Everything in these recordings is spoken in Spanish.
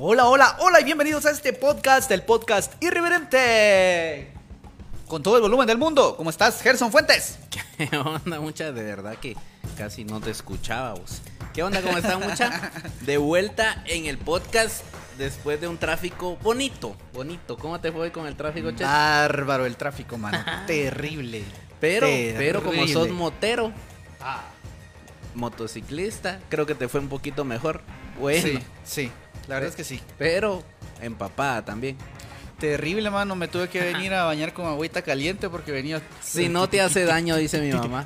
Hola, hola, hola y bienvenidos a este podcast, el podcast irreverente. Con todo el volumen del mundo. ¿Cómo estás, Gerson Fuentes? ¿Qué onda, mucha? De verdad que casi no te escuchaba vos. ¿Qué onda? ¿Cómo está, mucha? De vuelta en el podcast después de un tráfico bonito, bonito. ¿Cómo te fue con el tráfico, Che? Bárbaro el tráfico, mano. Terrible. Pero, Terrible. pero como sos motero, Ah, motociclista, creo que te fue un poquito mejor. Bueno, sí, sí. La verdad es que sí. pero empapada también. Terrible, mano. Me tuve que venir a bañar con agüita caliente porque venía. Si no te hace daño, dice mi mamá.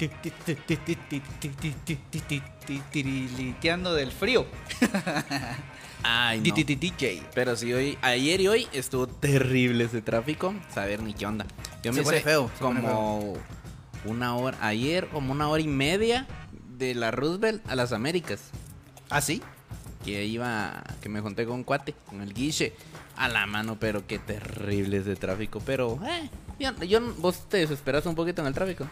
Tiriliteando del frío. Ay, no. DJ. Pero si hoy, ayer y hoy estuvo terrible ese tráfico, saber ni qué onda. Yo me hice feo, como una hora, ayer como una hora y media de la Roosevelt a las Américas. ¿Ah, sí? Que iba, que me junté con un cuate, con el guiche, a la mano, pero qué terrible ese tráfico. Pero, eh, yo, yo- vos te desesperas un poquito en el tráfico.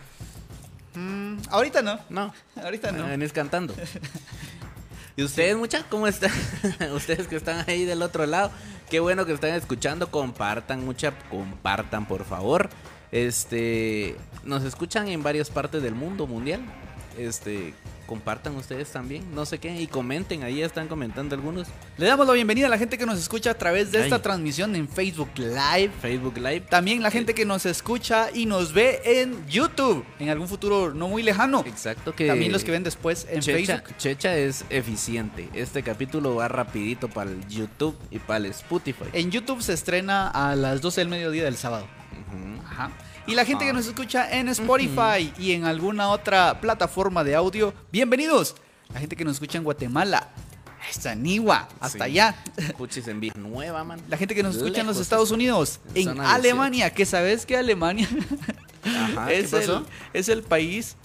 Mm, ahorita no. No, Ahorita no. venís cantando. ¿Y ustedes, mucha? ¿Cómo están? ustedes que están ahí del otro lado. Qué bueno que están escuchando. Compartan, mucha. Compartan, por favor. Este. Nos escuchan en varias partes del mundo mundial. Este. Compartan ustedes también. No sé qué. Y comenten. Ahí están comentando algunos. Le damos la bienvenida a la gente que nos escucha a través de esta transmisión en Facebook Live. Facebook Live. También la gente que nos escucha y nos ve en YouTube en algún futuro no muy lejano. Exacto. Que También los que ven después en Checha, Facebook. Checha es eficiente. Este capítulo va rapidito para el YouTube y para el Spotify. En YouTube se estrena a las 12 del mediodía del sábado. Ajá. Y la gente que nos escucha en Spotify y en alguna otra plataforma de audio, bienvenidos. La gente que nos escucha en Guatemala, hasta Niwa, hasta Sí. allá. Puchis en Nueva, man. La gente que nos escucha en los. Estados Unidos, en Alemania, que sabes que Alemania Ajá, ¿qué es, el, pasó? es el país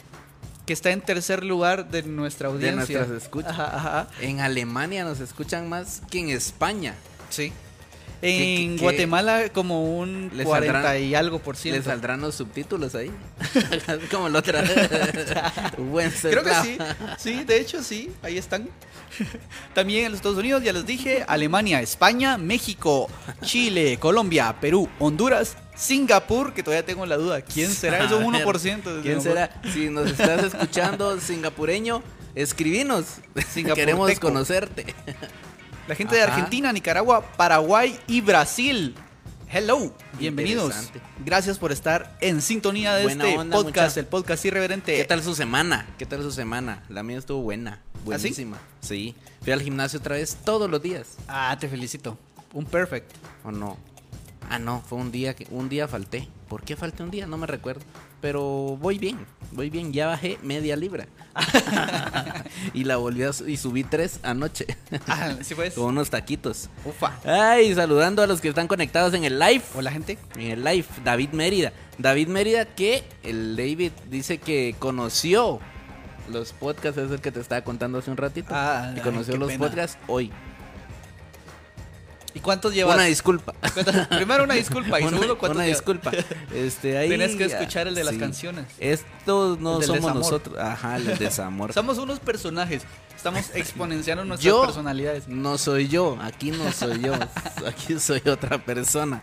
que está en tercer lugar de nuestra De audiencia. nuestras escuchas. Ajá, ajá. En Alemania nos escuchan más que en España. Sí. ¿Qué- En qué- Guatemala como un ¿Le 40 saldrán- y algo por ¿Le ciento. saldrán los subtítulos ahí? Como la otra. Buen Creo que sí, sí, de hecho sí, ahí están. También en los Estados Unidos, ya les dije, Alemania, España, México, Chile, Colombia, Perú, Honduras, Singapur, que todavía tengo la duda, ¿quién será? Es un A ver, 1% de ¿Quién será? Si nos estás escuchando singapureño, escribinos. Queremos conocerte. La gente de. Argentina, Nicaragua, Paraguay y Brasil. Hello, bienvenidos. Gracias por estar en sintonía de Buena este onda, podcast, mucha. el podcast irreverente. ¿Qué tal su semana? ¿Qué tal su semana? La mía estuvo buena. ¿Ah, Buenísima. sí? Fui al gimnasio otra vez todos los días. Ah, te felicito. Un perfect. ¿O no? Ah, no, fue un día que un día falté. ¿Por qué falté un día? No me recuerdo. Pero voy bien, voy bien. Ya bajé media libra. y la volví a su- y subí tres anoche. Ah, sí pues. Con unos taquitos. Ufa. Ay, saludando a los que están conectados en el live. Hola, gente. En el live, David Mérida. David Mérida que el David dice que conoció los podcasts, es el que te estaba contando hace un ratito. Ah, y conoció los pena. podcasts hoy. ¿Y cuántos llevas? Una disculpa. Primero una disculpa y Una- segundo cuántos una llevas? disculpa. Este, ahí, Tienes que escuchar el de las canciones. Estos no somos desamor. nosotros. Ajá, el desamor. Somos unos personajes. Estamos exponenciando nuestras Yo personalidades. no soy yo, aquí no soy yo, aquí soy otra persona.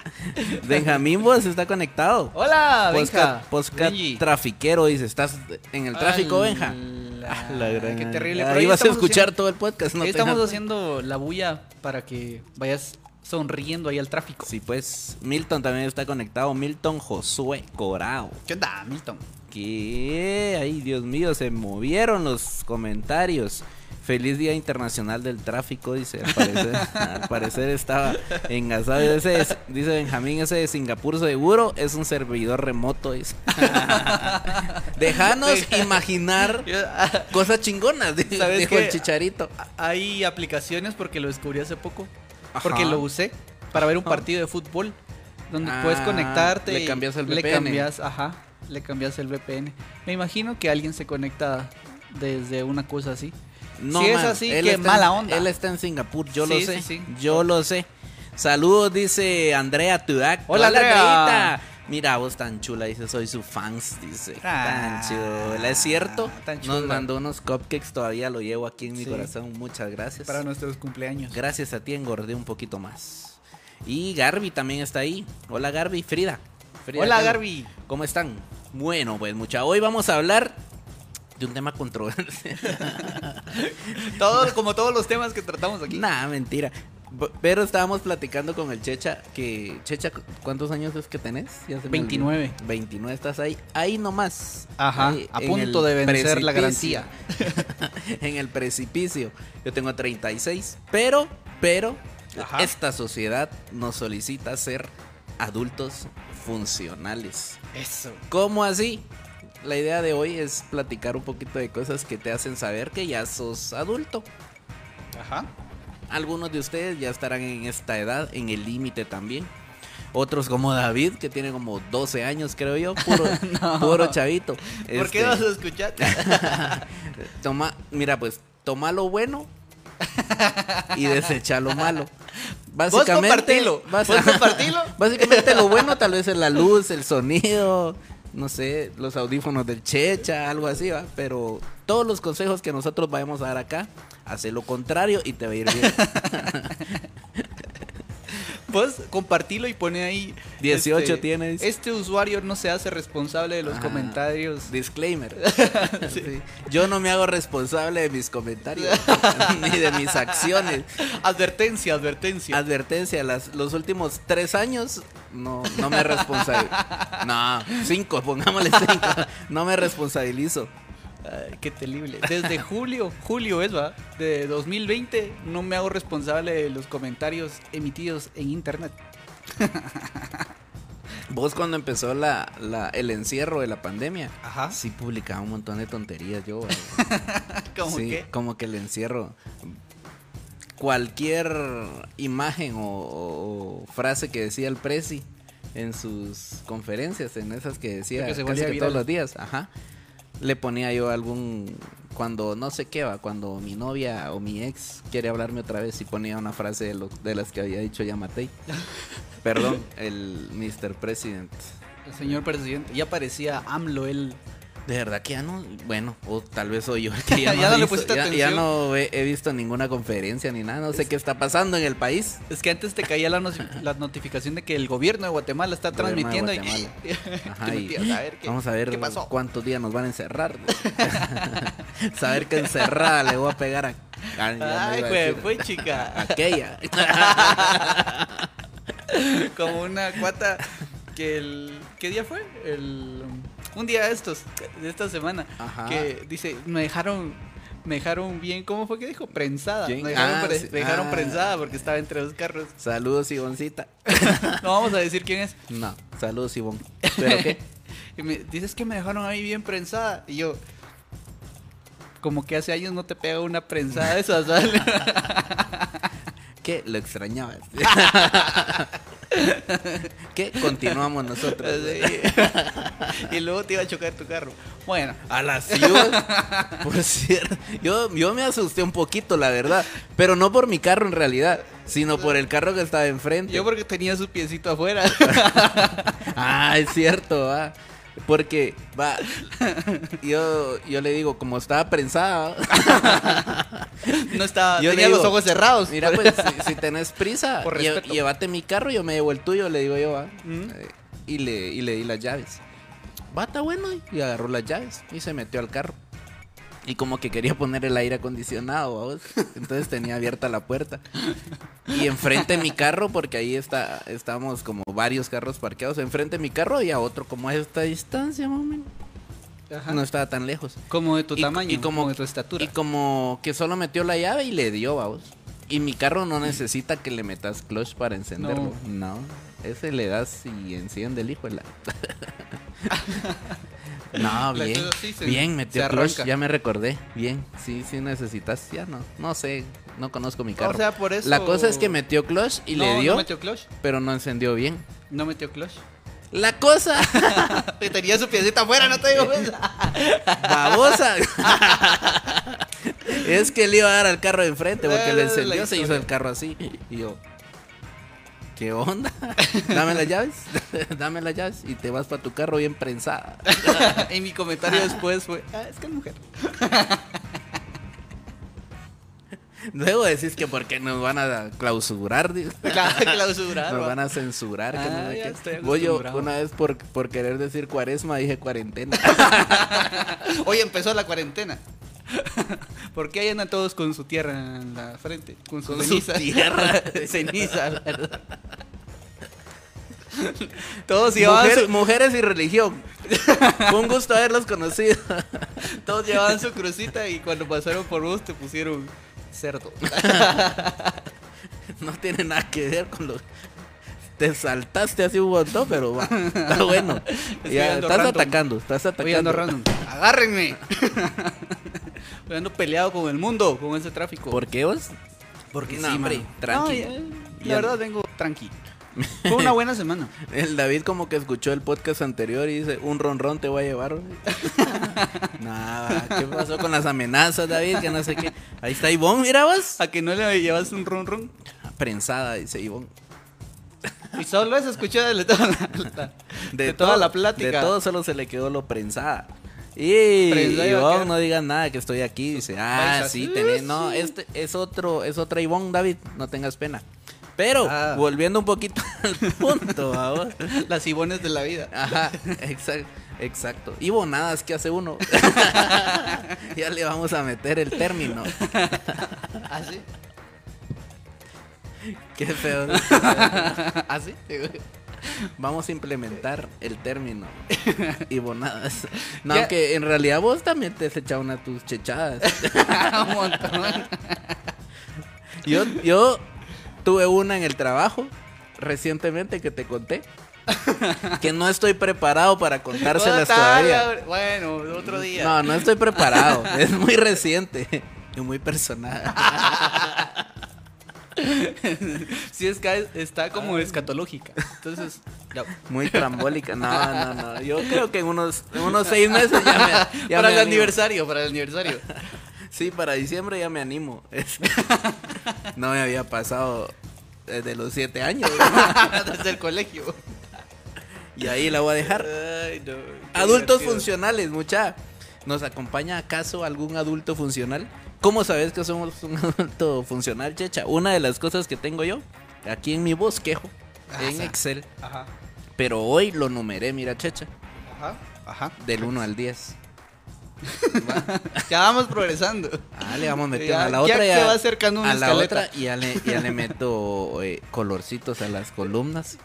Benjamín Vos está conectado. Hola, Benja. posca trafiquero, dice, ¿estás en el tráfico, Benja? Ala, Ah, la gran- Qué terrible. Ahí vas a escuchar haciendo- todo el podcast. No ahí estamos haciendo la bulla para que vayas sonriendo ahí al tráfico. Sí, pues Milton también está conectado. Milton Josué Corao. ¿Qué onda, Milton? Que, ay, Dios mío, se movieron los comentarios. Feliz Día Internacional del Tráfico, dice. Al parecer, al parecer estaba engasado. Ese es- dice Benjamín, ese de Singapur seguro es un servidor remoto. Dice. Déjanos imaginar cosas chingonas, dijo ¿Sabes dijo qué? el chicharito. Hay aplicaciones porque lo descubrí hace poco. Porque lo usé para ver un partido de fútbol. Donde Ah, puedes conectarte. le y cambias el Le VPN. cambias, ajá. Le cambias el VPN. Me imagino que alguien se conecta desde una cosa así. Si es así, en- mala onda. Él está en Singapur, yo lo sé. sí, sí. Yo lo sé. Saludos, dice Andrea Tudac. Hola, Andrea. Mira, vos tan chula, dice, soy su fans, dice. Ah, tan chula. ¿Es cierto? tan Nos chula. mandó unos cupcakes, todavía lo llevo aquí en mi Sí. corazón. Muchas gracias. Para nuestros cumpleaños. Gracias a ti engordé un poquito más. Y Garby también está ahí. Hola Garby, Frida. Frida Hola, Kahlo. Garby. ¿Cómo están? Bueno, pues mucha. Hoy vamos a hablar de un tema controversial. Todo, como todos los temas que tratamos aquí. Nah, mentira. Pero estábamos platicando con el Checha que Checha, ¿cu- ¿cuántos años es que tenés? Ya se me 29. olvidó. 29 estás ahí, ahí nomás. Ajá, Ahí, a punto de vencer la garantía. en el precipicio. Yo tengo 36, pero pero Ajá. esta sociedad nos solicita ser adultos funcionales. Eso. ¿Cómo así? La idea de hoy es platicar un poquito de cosas que te hacen saber que ya sos adulto. Ajá. Algunos de ustedes ya estarán en esta edad, en el límite también. Otros como David, que tiene como 12 años, creo yo, puro, puro chavito. ¿Por qué Este, vas a escuchar? Toma, mira, pues, toma lo bueno y desecha lo malo. Básicamente, compartilo, bas- vos compartilo. básicamente lo bueno tal vez es la luz, el sonido, no sé, los audífonos del Checha, algo así, ¿va? Pero todos los consejos que nosotros vayamos a dar acá, hace lo contrario y te va a ir bien. Vos compartilo y pone ahí. 18 tienes. Este usuario no se hace responsable de los comentarios. Disclaimer. Sí. Yo no me hago responsable de mis comentarios ni de mis acciones. Advertencia, advertencia. Advertencia, las, los últimos tres años no, no me responsabilizo. No, cinco, pongámosle cinco. No me responsabilizo. Ay, qué terrible. Desde julio, julio es, va, de 2020, no me hago responsable de los comentarios emitidos en internet. Vos cuando empezó la, la- el encierro de la pandemia, Ajá. sí publicaba un montón de tonterías yo. Como Sí, que. como que el encierro. Cualquier imagen o, o frase que decía el Prezi en sus conferencias, en esas que decía Que se casi que todos los días, ajá. Le ponía yo algún cuando no sé qué va, cuando mi novia o mi ex quiere hablarme otra vez y ponía una frase de, lo- de las que había dicho ya Matei. Perdón, el Mr. President. El señor presidente. Ya parecía AMLO él. De verdad que ya no, bueno, o tal vez soy yo el que ya no, Ya no he le visto- ya- atención. ya no he, he visto ninguna conferencia ni nada, no sé qué está pasando en el país. Es que antes te caía la, la notificación de que el gobierno de Guatemala está transmitiendo. y-. Ajá, y a ver qué- vamos a ver qué pasó. cuántos días nos van a encerrar. Saber que encerrada le voy a pegar a, no Ay, güey, fue chica. aquella. Como una cuata que el. ¿Qué día fue? El. Un día de estos, de esta semana. Ajá. Que dice, me dejaron. Me dejaron bien, ¿cómo fue que dijo? Prensada. Me dejaron, Ah, pre- sí. me dejaron Ah. prensada porque estaba entre dos carros. Saludos, Ivoncita. No vamos a decir quién es. No, saludos, Ivonne. ¿Pero qué? Y me dices que me dejaron ahí bien prensada. Y yo. Como que hace años no te pega una prensada de esas, ¿vale? ¿Qué? Lo extrañabas. ¿Qué? Continuamos nosotros. Y luego te iba a chocar tu carro. Bueno, A las ciudad. Por cierto, yo, yo me asusté un poquito, la verdad. Pero no por mi carro en realidad, sino por el carro que estaba enfrente. yo porque tenía su piecito afuera. Ah, es cierto, va. Porque, va, yo, yo le digo, como estaba prensada. No estaba, Yo tenía los ojos cerrados. mira, pues, si, si tenés prisa, lle- llévate mi carro, yo me llevo el tuyo, le digo yo, va. Mm. Eh, y, le, y le di las llaves. Va, está bueno, y agarró las llaves y se metió al carro. Y como que quería poner el aire acondicionado, ¿va vos? entonces tenía abierta la puerta. Y enfrente de mi carro, porque ahí está, estamos como varios carros parqueados, enfrente de mi carro había otro como a esta distancia, más o menos. Ajá. No estaba tan lejos. como de tu Y- tamaño, y como- como de tu estatura. Y como que solo metió la llave y le dio, vamos. Y mi carro no necesita que le metas clutch para encenderlo. No. Ese le das y enciende el hijo la. no, bien. cosa sí se- bien, metió clutch. Ya me recordé. Bien. Sí, sí necesitas. Ya no. No sé. No conozco mi carro. O sea, por eso. La cosa es que metió clutch y No, le dio, No metió clutch. pero no encendió bien. No metió clutch. La cosa. tenía su piecito afuera, no te digo. babosa. es que le iba a dar al carro de enfrente porque La- le encendió, se hizo el carro así. Y yo, ¿Qué onda? Dame las llaves. Dame las llaves y te vas para tu carro bien prensada. y mi comentario después fue, ah, es que es mujer. Luego decís que porque nos van a clausurar. Clausurar. Nos va. van a censurar. que Ah, no sé Voy yo una vez por, por querer decir cuaresma dije cuarentena. Hoy empezó la cuarentena. ¿Por qué ahí andan todos con su tierra en la frente? Con su Con su ceniza. tierra. ceniza, la verdad. Todos llevaban, Mujer- su, mujeres y religión. Fue un gusto haberlos conocido. todos llevaban su crucita y cuando pasaron por vos te pusieron cerdo. No tiene nada que ver con lo. Te saltaste así un montón, pero va, está bueno. Ya, estás random. atacando, estás atacando. random. Agárrenme. Voy ando peleado con el mundo, con ese tráfico. ¿Por qué vos? Porque No, sí, hombre, mano. tranqui. No, ya- Ya- la verdad vengo tranqui. Fue una buena semana. El David como que escuchó el podcast anterior y dice, un ronrón te voy a llevar. güey". Nada, ¿qué pasó con las amenazas, David? Que no sé qué. Ahí está Ivonne, mira vos. ¿A que no le llevas un ron ron? Prensada, dice Ivonne. Y solo eso escuché de toda la, la- de toda todo- la plática. De todo solo se le quedó lo prensada. Y a Ivonne, no digas nada que estoy aquí. Dice, ah, sí, tenés. No, este es otro, es otra Ivonne, David. No tengas pena. Pero, Ah. volviendo un poquito al punto, vamos. Las ibones de la vida. Ajá, exacto. Exacto. Y bonadas, ¿qué hace uno? ya le vamos a meter el término. ¿Así? Qué feo. ¿Así? Vamos a implementar el término. Y bonadas. No, Ya- que en realidad vos también te has echado una de tus chechadas. un montón. Yo, yo tuve una en el trabajo recientemente que te conté. Que no estoy preparado para contárselas todavía. Bueno, otro día. No, no estoy preparado. Es muy reciente y muy personal. Si es que está como escatológica. Entonces, ya. Muy trambólica. No, no, no. Yo creo que en unos, en unos seis meses ya me. ya para me el animo. aniversario, para el aniversario. Sí, para diciembre ya me animo. No me había pasado desde los siete años. Desde el colegio. Y ahí la voy a dejar. Ay, no, Adultos divertido. funcionales, mucha. ¿Nos acompaña acaso algún adulto funcional? ¿Cómo sabes que somos un adulto funcional, Checha? Una de las cosas que tengo yo aquí en mi bosquejo, Ah, en Excel, Ajá. pero hoy lo numeré, mira, Checha, Ajá. Ajá. del 1 al 10. Ya vamos progresando. Ah, le vamos metiendo Ya- a la ya otra se ya. va acercando una a la otra y ya le, ya le meto eh, colorcitos a las columnas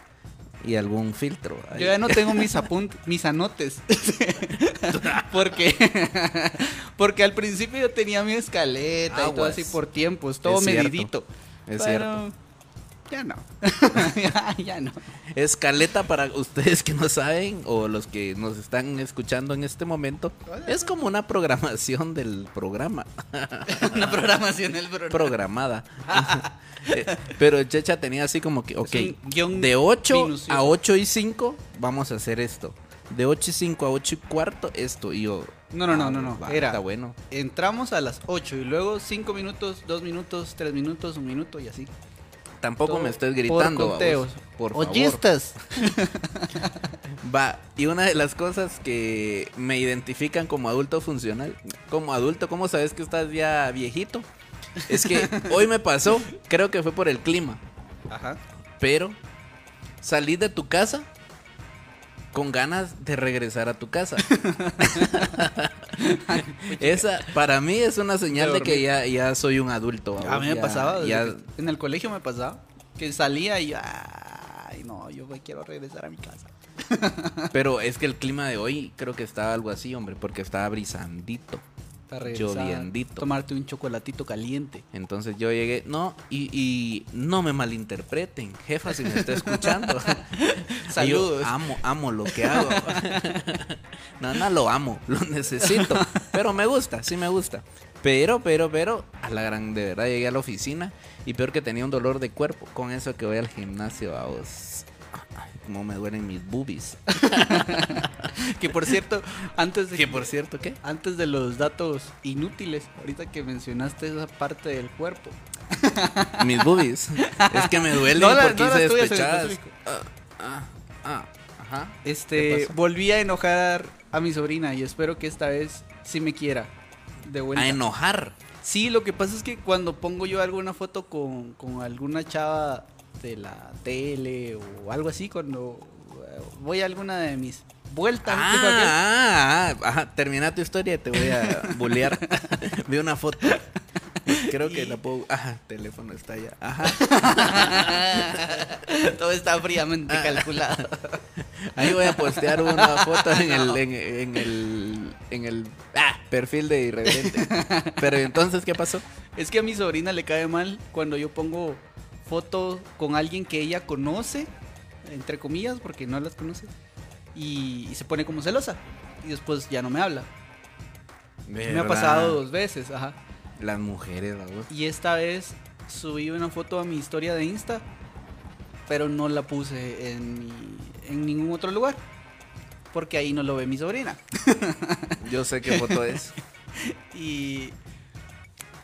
y algún filtro. ahí. Yo ya no tengo mis apuntes, mis anotes. porque porque al principio yo tenía mi escaleta y todo así por tiempos, todo Es cierto. medidito. Es Pero cierto. Ya no. ya, ya no. Escaleta para ustedes que no saben o los que nos están escuchando en este momento. Es como una programación del programa. Una programación del programa. Programada. Eh, Pero Checha tenía así como que, ok, de 8 minucioso. a 8 y 5 vamos a hacer esto. De 8 y 5 a 8 y cuarto esto. Y yo... No, no, no, ah, no, no. va, Era- Está bueno. Entramos a las 8 y luego 5 minutos, 2 minutos, 3 minutos, 1 minuto y así. Tampoco Todo me estés por gritando. conteos. babos, Por favor. Oyistas. Va, y una de las cosas que me identifican como adulto funcional, como adulto, ¿cómo sabes que estás ya viejito? Es que hoy me pasó, creo que fue por el clima, Ajá. pero salí de tu casa con ganas de regresar a tu casa. Esa para mí es una señal de que ya, ya soy un adulto. A mí me ya- pasaba, ya- en el colegio me pasaba, que salía y ay, no, yo quiero regresar a mi casa. pero es que el clima de hoy creo que está algo así, hombre, porque estaba brisandito. Para Lloviendito. tomarte un chocolatito caliente. Entonces yo llegué, no, y, y no me malinterpreten, jefa, si me está escuchando. Saludos. Yo amo, amo lo que hago. no, no lo amo, lo necesito. Pero me gusta, sí me gusta. Pero, pero, pero, a la gran, de verdad llegué a la oficina y peor que tenía un dolor de cuerpo. Con eso que voy al gimnasio, vos. Ay, cómo me duelen mis boobies. Que por cierto, antes de Que por cierto, ¿qué? antes de los datos inútiles, ahorita que mencionaste esa parte del cuerpo, Mis boobies. Es que me duelen No porque no hice despechadas. específico. Ah, ah, ah, ajá. ¿Qué Este, volví a enojar a mi sobrina y espero que esta vez sí me quiera. De vuelta. A enojar. Sí, lo que pasa es que cuando pongo yo alguna foto con, con alguna chava de la tele o algo así, cuando eh, voy a alguna de mis vueltas, Ah, ah, ah. Termina tu historia y te voy a bullear. Vi una foto. Creo que Y- la puedo. Ajá, teléfono está allá. Ajá. todo está fríamente Ah. calculado. Ahí voy a postear una foto en el, en, en el, en el ah, perfil de Irreverente. Pero entonces, ¿qué pasó? Es que a mi sobrina le cae mal cuando yo pongo fotos con alguien que ella conoce, entre comillas, porque no las conoce, y, y se pone como celosa. Y después ya no me habla. Me ha pasado dos veces, ajá. Las mujeres, la voz. Y esta vez subí una foto a mi historia de Insta, pero no la puse en, mi- en ningún otro lugar. Porque ahí no lo ve mi sobrina. Yo sé qué foto es. Y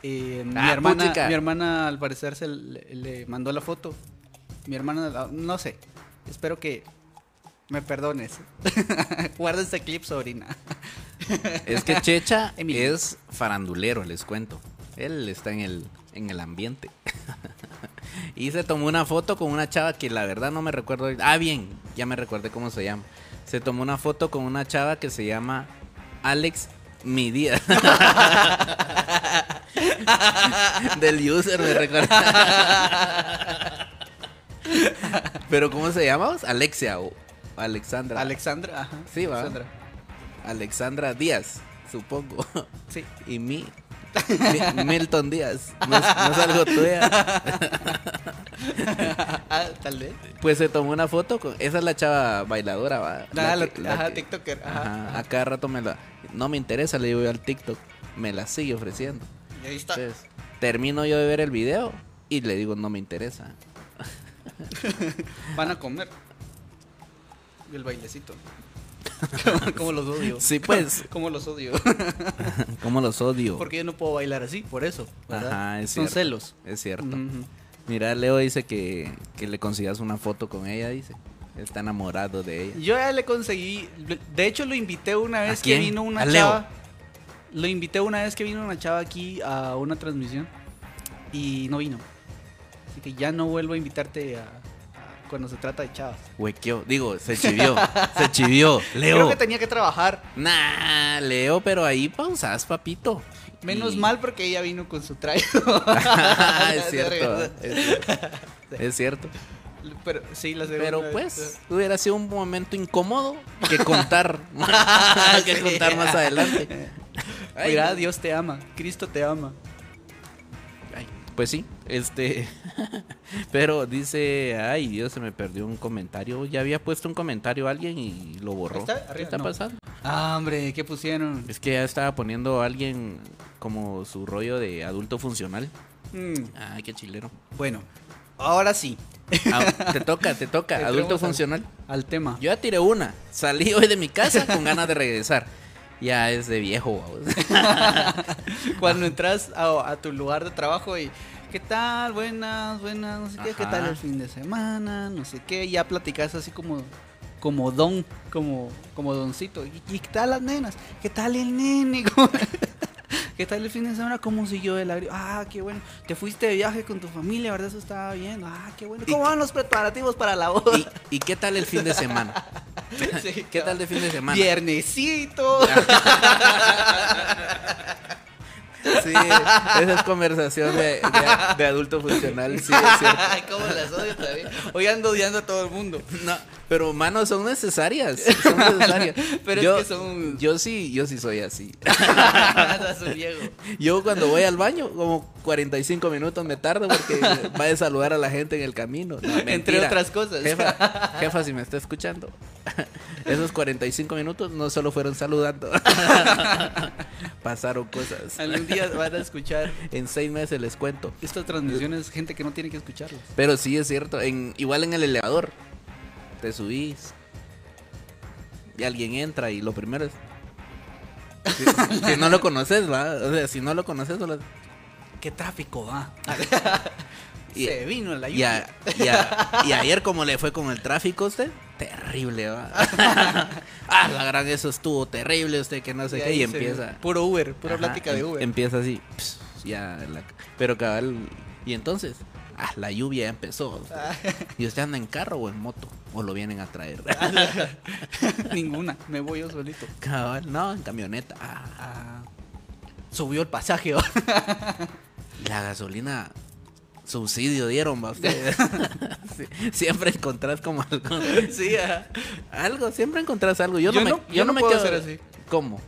eh, mi, Ah, hermana, puchica. mi hermana al parecer se le, le mandó la foto. Mi hermana, no sé. Espero que me perdones. Guarda este clip, sobrina. Es que Checha es farandulero, les cuento. Él está en el, en el ambiente. y se tomó una foto con una chava que la verdad no me recuerdo. Ah, bien, ya me recordé cómo se llama. Se tomó una foto con una chava que se llama Alex Mi Día. Del user, me recuerda. Pero ¿cómo se llama? Alexia o Alexandra. Alexandra, ajá. Sí, va. Alexandra. Alexandra Díaz, supongo. Sí. Y mi, Mi- Milton Díaz. No es, no es algo tuya. ah, tal vez. Pues se tomó una foto con. Esa es la chava bailadora, va. Ah, la- que- la ajá, que- TikToker. Ajá. A cada rato me la. No me interesa, le digo yo al TikTok. Me la sigue ofreciendo. Y ahí está. Entonces, termino yo de ver el video y le digo, no me interesa. Van a comer. El bailecito. Como los odio. Sí, pues. Como los odio. ¿Cómo los odio? Porque yo no puedo bailar así, por eso. ¿verdad? Ajá, es Son cierto. celos. Es cierto. Ujú. Mira, Leo dice que, que le consigas una foto con ella, dice. Está enamorado de ella. Yo ya le conseguí. De hecho, lo invité una vez que vino una ¿A Leo? chava. Lo invité una vez que vino una chava aquí a una transmisión. Y no vino. Así que ya no vuelvo a invitarte a, a cuando se trata de chavas. Huequeó. Digo, se chivió. se chivió. Leo. Creo que tenía que trabajar. Nah, Leo, pero ahí pausas, papito. Menos Y- mal porque ella vino con su traje. es cierto. Es cierto. Es cierto. Pero sí, la Pero pues, hubiera sido un momento incómodo que contar. que contar más adelante. Mira. Dios te ama. Cristo te ama. Ay, pues sí, este. Pero dice, ay Dios, se me perdió un comentario. Ya había puesto un comentario alguien y lo borró. Está, ¿Qué está no. pasando? Ah, hombre, ¿qué pusieron? Es que ya estaba poniendo alguien como su rollo de adulto funcional. Mm, Ay, qué chilero. bueno, ahora sí. Ah, te toca, te toca, adulto al- funcional. Al tema. Yo ya tiré una. Salí hoy de mi casa con ganas de regresar. Ya es de viejo. Cuando entras a, a tu lugar de trabajo y ¿qué tal? Buenas, buenas, no sé qué, ¿qué Ajá. tal el fin de semana? No sé qué, ya platicas así como como don, como como doncito. ¿Y, y qué tal las nenas? ¿Qué tal el nene? ¿Cómo- ¿Qué tal el fin de semana? ¿Cómo siguió el agrio? Ah, qué bueno. Te fuiste de viaje con tu familia, ¿verdad? Eso estaba bien. Ah, qué bueno. ¿Y ¿Cómo qué- van los preparativos para la boda? ¿Y, y qué tal el fin de semana? Sí, ¿Qué tal de fin de semana? Viernesito. Sí, esa es conversación de, de- de adulto funcional, sí, es cierto. Ay, cómo las odio también. Hoy ando odiando a todo el mundo. No, pero manos son necesarias, son necesarias. Pero es yo, que son- Yo sí, yo sí soy así. Yo cuando voy al baño, como 45 minutos me tardo porque va a saludar a la gente en el camino. No, Entre otras cosas. Jefa, jefa, si me está escuchando, esos 45 minutos no solo fueron saludando, pasaron cosas. Algún día van a escuchar En seis meses les cuento. estas transmisiones gente que no tiene que escucharlas. Pero sí es cierto, en, igual en el elevador, te subís y alguien entra y lo primero es... Si, si no lo conoces, ¿va? O sea, si no lo conoces, solo... qué tráfico va. Y- Se vino la Y, a- y a- y ayer, ¿cómo le fue con el tráfico usted? Terrible, va. ah, la gran, eso estuvo terrible, usted que no sé qué. Y empieza. Puro Uber, pura Ajá, plática de em- Uber. Empieza así. ya, la- pero cabal. Y entonces, ah, la lluvia ya empezó. Ah. ¿Y usted anda en carro o en moto? ¿O lo vienen a traer? Ninguna, me voy yo solito. cabal, no, en camioneta. Ah, Ah, subió el pasaje. la gasolina. Subsidio dieron, va usted. Sí, siempre encontrás como algo. sí, ajá. Algo, siempre encontrás algo. Yo, Yo no, me, no- yo yo no no me puedo quedo hacer así. ¿Cómo?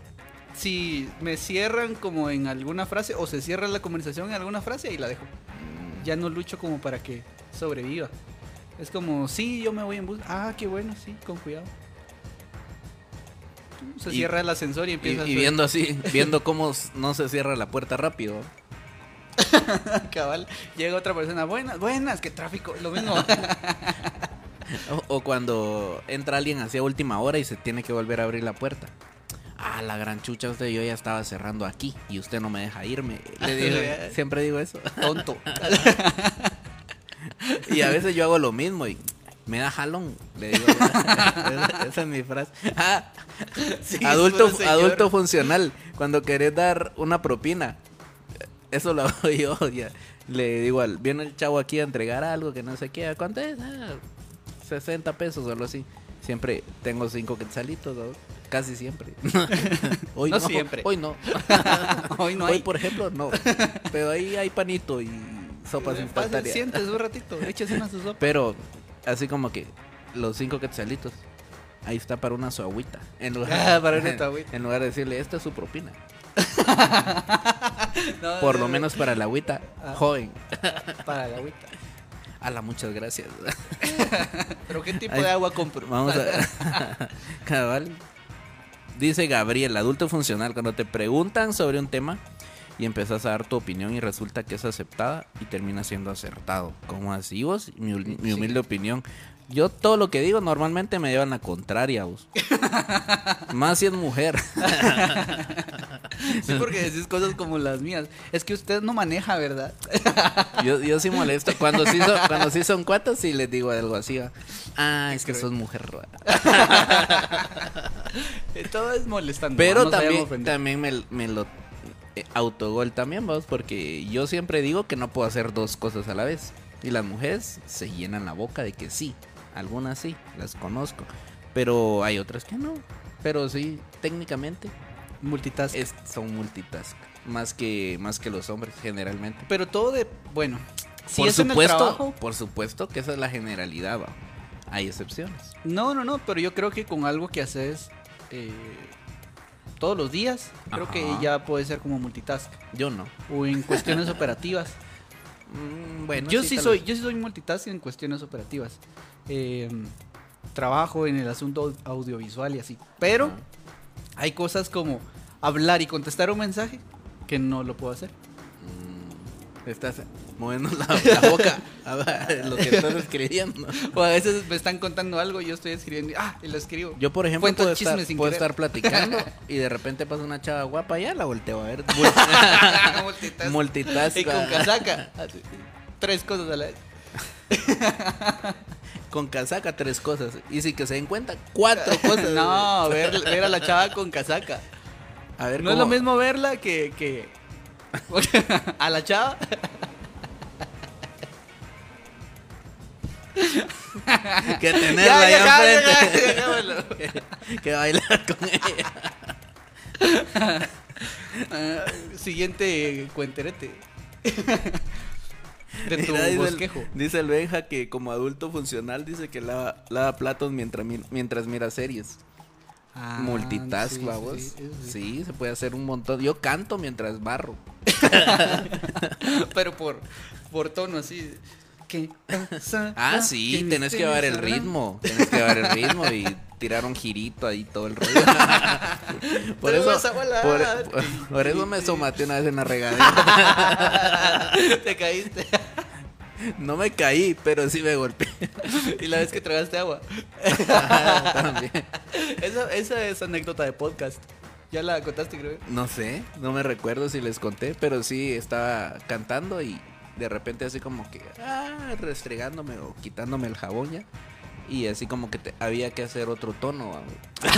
Si me cierran como en alguna frase o se cierra la conversación en alguna frase, ahí la dejo. Ya no lucho como para que sobreviva. Es como, sí, yo me voy en bus. Ah, qué bueno, sí, con cuidado. Se Y- cierra el ascensor y Y, empieza a y viendo así, viendo cómo no se cierra la puerta rápido. cabal. Llega otra persona, buenas, buenas, qué tráfico, lo mismo. O, o cuando entra alguien hacia última hora y se tiene que volver a abrir la puerta. Ah, la gran chucha, usted yo ya estaba cerrando aquí y usted no me deja irme. Le digo, siempre digo eso. Tonto. Y a veces yo hago lo mismo y me da jalón. Le digo, esa, esa es mi frase. Ah, Sí, adulto, adulto funcional, cuando querés dar una propina, eso lo hago yo. ya. Le digo, al, viene el chavo aquí a entregar algo que no sé qué, ¿cuánto es? Ah, 60 pesos o algo así. Siempre tengo cinco quetzalitos, ¿no? Casi siempre. hoy No no, siempre. Hoy no. Hoy no Hoy, hay. por ejemplo, no. Pero ahí hay panito y sopas instantáneas. sientes un ratito, échese una su sopa. Pero así como que los cinco quetzalitos. Ahí está para una su agüita. En lugar, Ah, para una agüita. En lugar de decirle, esta es su propina. No, Por no, lo no, menos para la agüita. Ah. Joven. Para la agüita. Ala, muchas gracias. ¿Pero qué tipo Ay, de agua compro? Vamos a. Cabal. Dice Gabriel, adulto funcional, cuando te preguntan sobre un tema y empezás a dar tu opinión y resulta que es aceptada y termina siendo acertado. ¿Cómo así vos? Mi, Sí. humilde opinión. Yo todo lo que digo normalmente me llevan la contraria, vos. Más si es mujer. Sí, porque decís cosas como las mías. Es que usted no maneja, ¿verdad? Yo, yo sí molesto. Cuando sí, son, cuando sí son cuatas, sí les digo algo así. va. Ah, es que sos mujer. Todo es molestando. Pero no también, también me, me lo eh, autogol también, vamos, porque yo siempre digo que no puedo hacer dos cosas a la vez. Y las mujeres se llenan la boca de que sí. Algunas sí, las conozco. Pero hay otras que no. Pero sí, técnicamente Multitask. es, son multitask. Más que, más que los hombres, generalmente. Pero todo de. Bueno, si por es en el supuesto, trabajo. por supuesto que esa es la generalidad, va. Hay excepciones. No, no, no. Pero yo creo que con algo que haces eh, todos los días, creo que ya puede ser como multitask. Yo no. O en cuestiones operativas. Mm, bueno, yo sí soy, vez. yo sí soy multitask en cuestiones operativas. Eh, trabajo en el asunto au- audiovisual y así. Pero hay cosas como hablar y contestar un mensaje que no lo puedo hacer. Mm, Estás moviendo la, la boca a ver lo que estás escribiendo. O a veces me están contando algo y yo estoy escribiendo y, ah, y lo escribo. Yo, por ejemplo, puedo, estar, puedo platicando y de repente pasa una chava guapa, ya la volteo a ver. Multitask. Multitask. Y con casaca. así, Tres cosas a la vez. Con casaca, tres cosas. Y si que se den cuenta, cuatro cosas. No, ver, ver a la chava con casaca. A ver, No es cómo- lo mismo verla que, que a la chava. que tenerla Ya, ahí ya, ya, enfrente. ya, dejémoslo. que, que bailar con ella. Ah, siguiente cuenterete. De tu Mira, dice, bosquejo. el, dice el Benja que como adulto funcional dice que lava, lava platos mientras, mi- mientras mira series. Ah, Multitask, Sí, sí. se puede hacer un montón. Yo canto mientras barro. Pero por, por tono así. ¿Qué pasa? Ah, sí, ¿Quién tenés que llevar el ritmo. Tenés que llevar el ritmo y tirar un girito ahí todo el rollo. por, eso, vas a volar. por, por- por eso me somaté una vez en la regadera. Te caíste. No me caí, pero sí me golpeé. Y la vez que tragaste agua. También. Esa, esa es anécdota de podcast. Ya la contaste, creo. No sé, no me recuerdo si les conté, pero sí estaba cantando y de repente así como que ah, restregándome o quitándome el jabón ya. Y así como que te- había que hacer otro tono.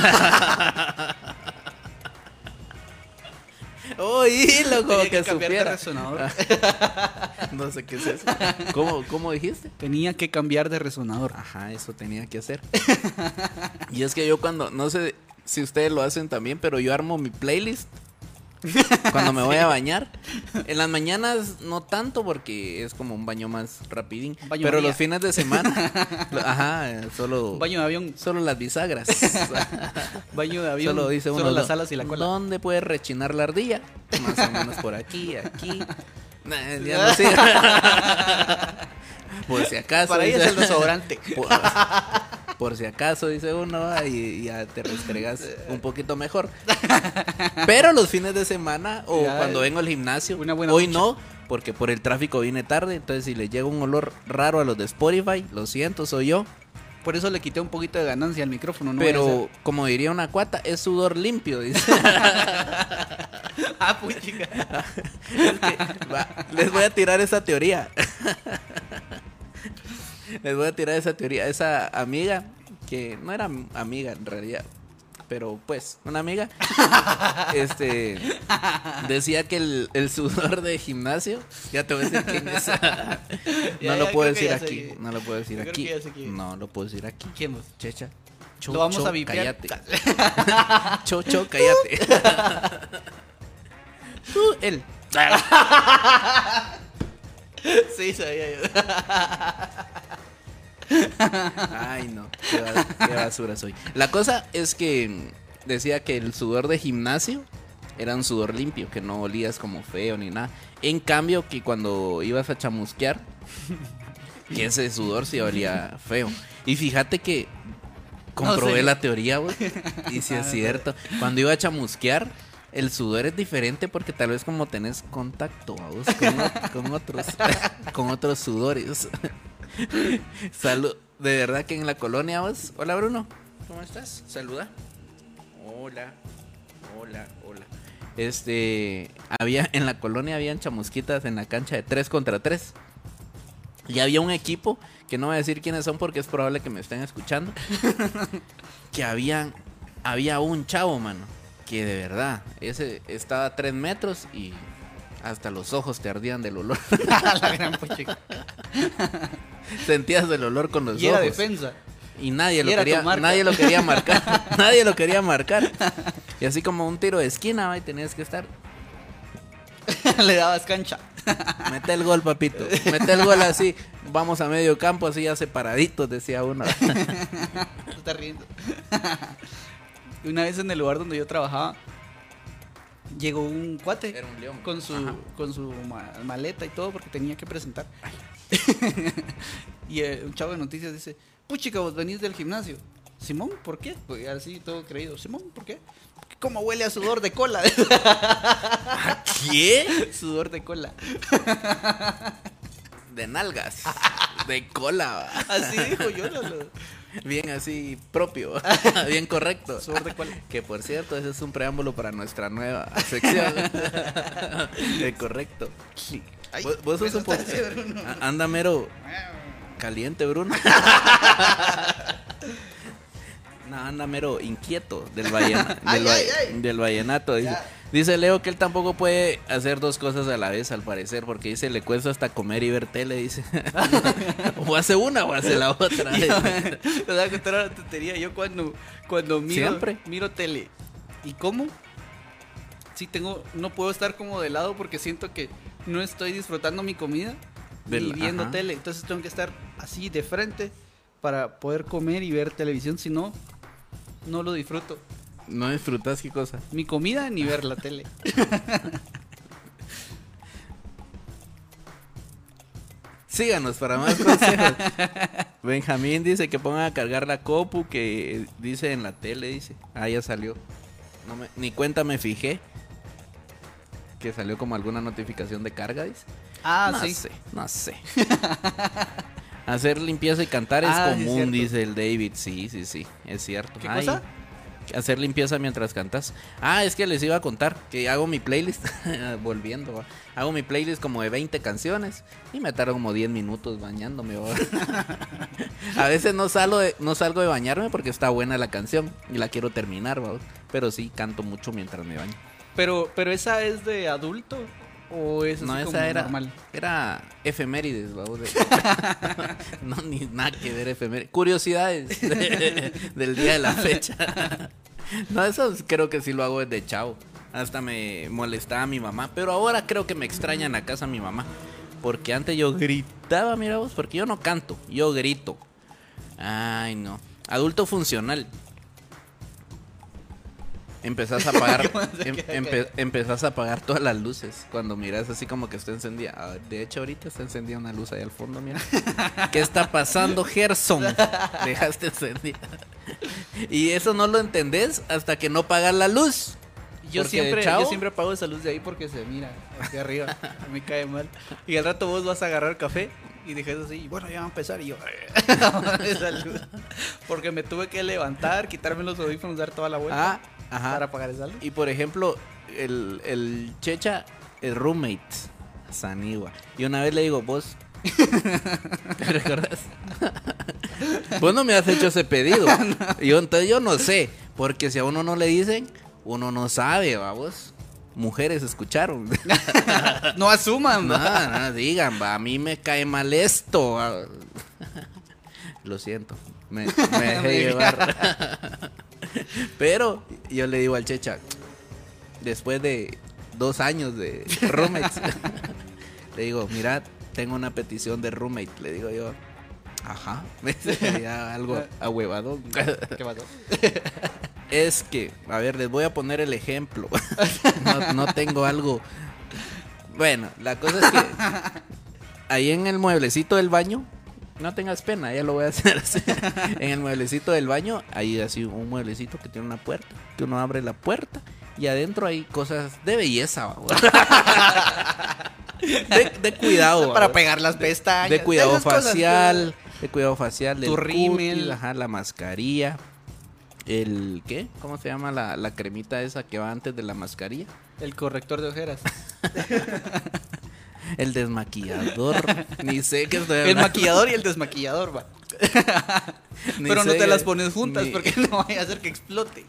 Oílo, como Tenía que, que cambiar de supiera. resonador. no sé qué es eso. ¿Cómo, cómo dijiste? Tenía que cambiar de resonador. Ajá, eso tenía que hacer. y es que yo cuando, no sé si ustedes lo hacen también, pero yo armo mi playlist cuando me voy a bañar. En las mañanas no tanto porque es como un baño más rapidín. Baño pero los fines de semana, ajá, solo, Un baño de avión. solo las bisagras. Baño de avión. solo dice uno, Solo las "¿Dó- alas y la cola. ¿Dónde puede rechinar la ardilla? Más o menos por aquí, aquí. Nah, ya no sé. por si acaso. Para ella es el desodorante. por, por si acaso, dice uno, ah, y, ya te restregas un poquito mejor. Pero los fines de semana o Ya, cuando eh, vengo al gimnasio, hoy no, porque por el tráfico vine tarde, entonces si le llega un olor raro a los de Spotify, lo siento, soy yo. Por eso le quité un poquito de ganancia al micrófono. No pero como diría una cuata, es sudor limpio, dice. Ah, pues chica. Es que, va, les voy a tirar esa teoría. Les voy a tirar esa teoría. Esa amiga, que no era amiga en realidad, pero pues, una amiga, este, decía que el, el sudor de gimnasio, ya te voy a decir quién es. no lo puedo decir aquí, no lo puedo decir aquí. No lo puedo decir aquí. ¿Quién vos? Checha. Cho, Lo vamos cho, a vipear. Cállate. Cho, cho, cállate. Tú, él. Sí, sabía yo. Ay, no. Qué, ba- qué basura soy. La cosa es que decía que el sudor de gimnasio era un sudor limpio, que no olías como feo ni nada. En cambio, que cuando ibas a chamusquear, que ese sudor sí olía feo. Y fíjate que comprobé sé. la teoría, güey. Y si es cierto. Cuando iba a chamusquear, el sudor es diferente porque tal vez como tenés contacto con otros con otros sudores. Salud. De verdad que en la colonia vos. Hola Bruno. ¿Cómo estás? Saluda. Hola. Hola, hola. Este, había en la colonia habían chamusquitas en la cancha de 3 contra 3. Y había un equipo, que no voy a decir quiénes son porque es probable que me estén escuchando, que había, había un chavo, mano, que de verdad, ese estaba a 3 metros y hasta los ojos te ardían del olor. la gran. Sentías el olor con los Y era ojos. defensa. Y nadie Y lo era quería, nadie lo quería marcar. nadie lo quería marcar. Y así como un tiro de esquina, y tenías que estar. Le dabas cancha. Mete el gol, papito. Mete el gol así. Vamos a medio campo, así ya separaditos, decía uno. Se está riendo. Y Una vez en el lugar donde yo trabajaba, llegó un cuate Era un león. con su, Ajá. con su ma- maleta y todo porque tenía que presentar. y eh, un chavo de noticias dice, puchica, vos venís del gimnasio. Simón, ¿por qué? Pues así todo creído. Simón, ¿por qué? ¿Cómo huele a sudor de cola? ¿Qué? sudor de cola. De nalgas. De cola. Así dijo yo. lo- Bien así propio. Bien correcto. Sudor de cola. Que por cierto, ese es un preámbulo para nuestra nueva sección. De correcto. Ay, vos, vos sos un poco. Anda mero caliente, Bruno. No, anda mero inquieto del, vallena- del, Ay, del vallenato. Dice. Dice Leo que él tampoco puede hacer dos cosas a la vez, al parecer, porque dice le cuesta hasta comer y ver tele. Dice, o hace una o hace la otra. Te voy a contar una tontería. Yo cuando, cuando miro, Siempre. miro tele y como, sí tengo, no puedo estar como de lado porque siento que no estoy disfrutando mi comida Del- ni viendo ajá. tele. Entonces tengo que estar así de frente para poder comer y ver televisión. Si no, no lo disfruto. No disfrutas qué cosa. Mi comida ni ver la tele. Síganos para más consejos. Benjamín dice que pongan a cargar la copu que dice en la tele, dice. Ah, ya salió. No me- ni cuenta me fijé. Que salió como alguna notificación de carga, dice. Ah, no sí. sé, no sé. Hacer limpieza y cantar es Ah, sí, es común, dice el David. Sí, sí, sí, es cierto. ¿Qué Ay, cosa? hacer limpieza mientras cantas. Ah, es que les iba a contar que hago mi playlist, volviendo, ¿va? hago mi playlist como de 20 canciones y me tardo como 10 minutos bañándome. a veces no salgo, de, no salgo de bañarme porque está buena la canción y la quiero terminar, ¿va? pero sí canto mucho mientras me baño. Pero, pero esa es de adulto o es No, así como esa era, normal. era efemérides, vamos. no, ni nada que ver efemérides. Curiosidades de- del día de la fecha. no, eso creo que sí lo hago desde chavo. Hasta me molestaba a mi mamá. Pero ahora creo que me extraña en la casa mi mamá. Porque antes yo gritaba, mira vos, porque yo no canto, yo grito. Ay, no. Adulto funcional. Empezás a apagar, ¿Cómo se em- empe- empezás a apagar todas las luces cuando miras así como que está encendida. Ah, De hecho, ahorita está encendida una luz ahí al fondo, mira. ¿Qué está pasando, Gerson? Dejaste encendida. Y eso no lo entendés hasta que no pagas la luz. Yo siempre, yo siempre apago esa luz de ahí porque se mira hacia arriba. me cae mal. Y al rato vos vas a agarrar café y dejas así, y bueno, ya va a empezar. Y yo, esa luz. Porque me tuve que levantar, quitarme los audífonos, dar toda la vuelta Ah, ajá. para apagar esa luz. Y por ejemplo, el, el Checha, el roommate, Sanigua. Y una vez le digo, vos. ¿Te recuerdas? vos no me has hecho ese pedido. Y yo, entonces yo no sé. Porque si a uno no le dicen, uno no sabe, vamos. Mujeres escucharon. No asuman, no, no, digan, va, a mí me cae mal esto. va. Lo siento. Me, me dejé llevar. Pero yo le digo al Checha, después de dos años de roommates, le digo, mira, tengo una petición de roommate. Le digo yo, ajá, ya algo ahuevado. ¿Qué pasó? Es que, a ver, les voy a poner el ejemplo. No, no tengo algo. Bueno, la cosa es que ahí en el mueblecito del baño, no tengas pena, ya lo voy a hacer así. En el mueblecito del baño, hay así un mueblecito que tiene una puerta, que uno abre la puerta y adentro hay cosas de belleza, de, de cuidado. Para pegar las pestañas. De cuidado facial, de cuidado facial, Tu rímel. ajá, la mascarilla, el ¿qué? ¿Cómo se llama la, la cremita esa que va antes de la mascarilla? El corrector de ojeras. El desmaquillador, ni sé qué estoy El hablando. maquillador y el desmaquillador, va. Pero no te las pones juntas ni- porque no vaya a hacer que explote.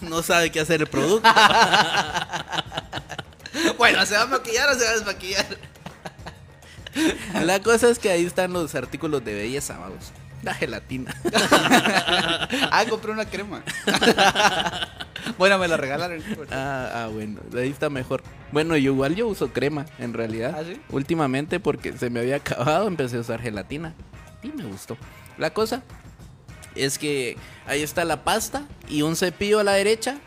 no sabe qué hacer el producto. Bueno, ¿se va a maquillar o se va a desmaquillar? La cosa es que ahí están los artículos de belleza, vamos. La gelatina. Ah, compré una crema. bueno, me la regalaron. Ah, ah, bueno, ahí está mejor. Bueno, yo igual yo uso crema, en realidad. ¿Ah, sí? Últimamente, porque se me había acabado, empecé a usar gelatina. Y me gustó. La cosa es que ahí está la pasta y un cepillo a la derecha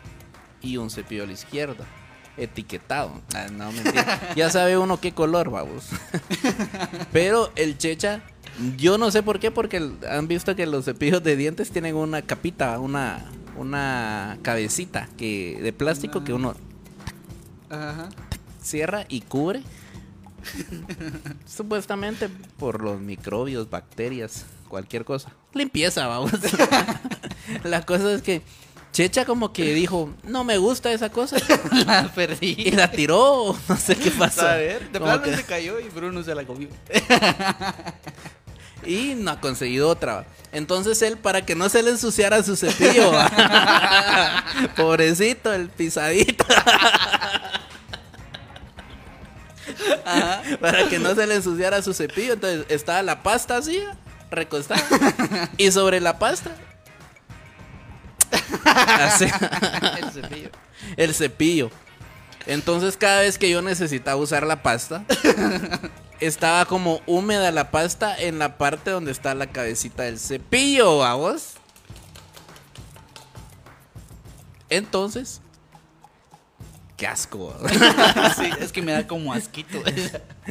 y un cepillo a la izquierda. Etiquetado. Ah, no, mentira. ya sabe uno qué color, vamos. Pero el checha, yo no sé por qué, porque han visto que los cepillos de dientes tienen una capita, una, una cabecita que, de plástico que uno Ajá. cierra y cubre. Supuestamente por los microbios, bacterias, cualquier cosa. Limpieza, vamos. La cosa es que Checha como que dijo, no me gusta esa cosa. La Y perdí. la tiró, no sé qué pasó. A ver, de plano que- se cayó y Bruno se la comió. Y no ha conseguido otra. Entonces él, para que no se le ensuciara su cepillo, pobrecito, el pisadito. para que no se le ensuciara su cepillo, entonces estaba la pasta así, recostada. y sobre la pasta, El cepillo. el cepillo. Entonces cada vez que yo necesitaba usar la pasta, estaba como húmeda la pasta en la parte donde está la cabecita del cepillo, vamos. Entonces, qué asco. Sí, es que me da como asquito.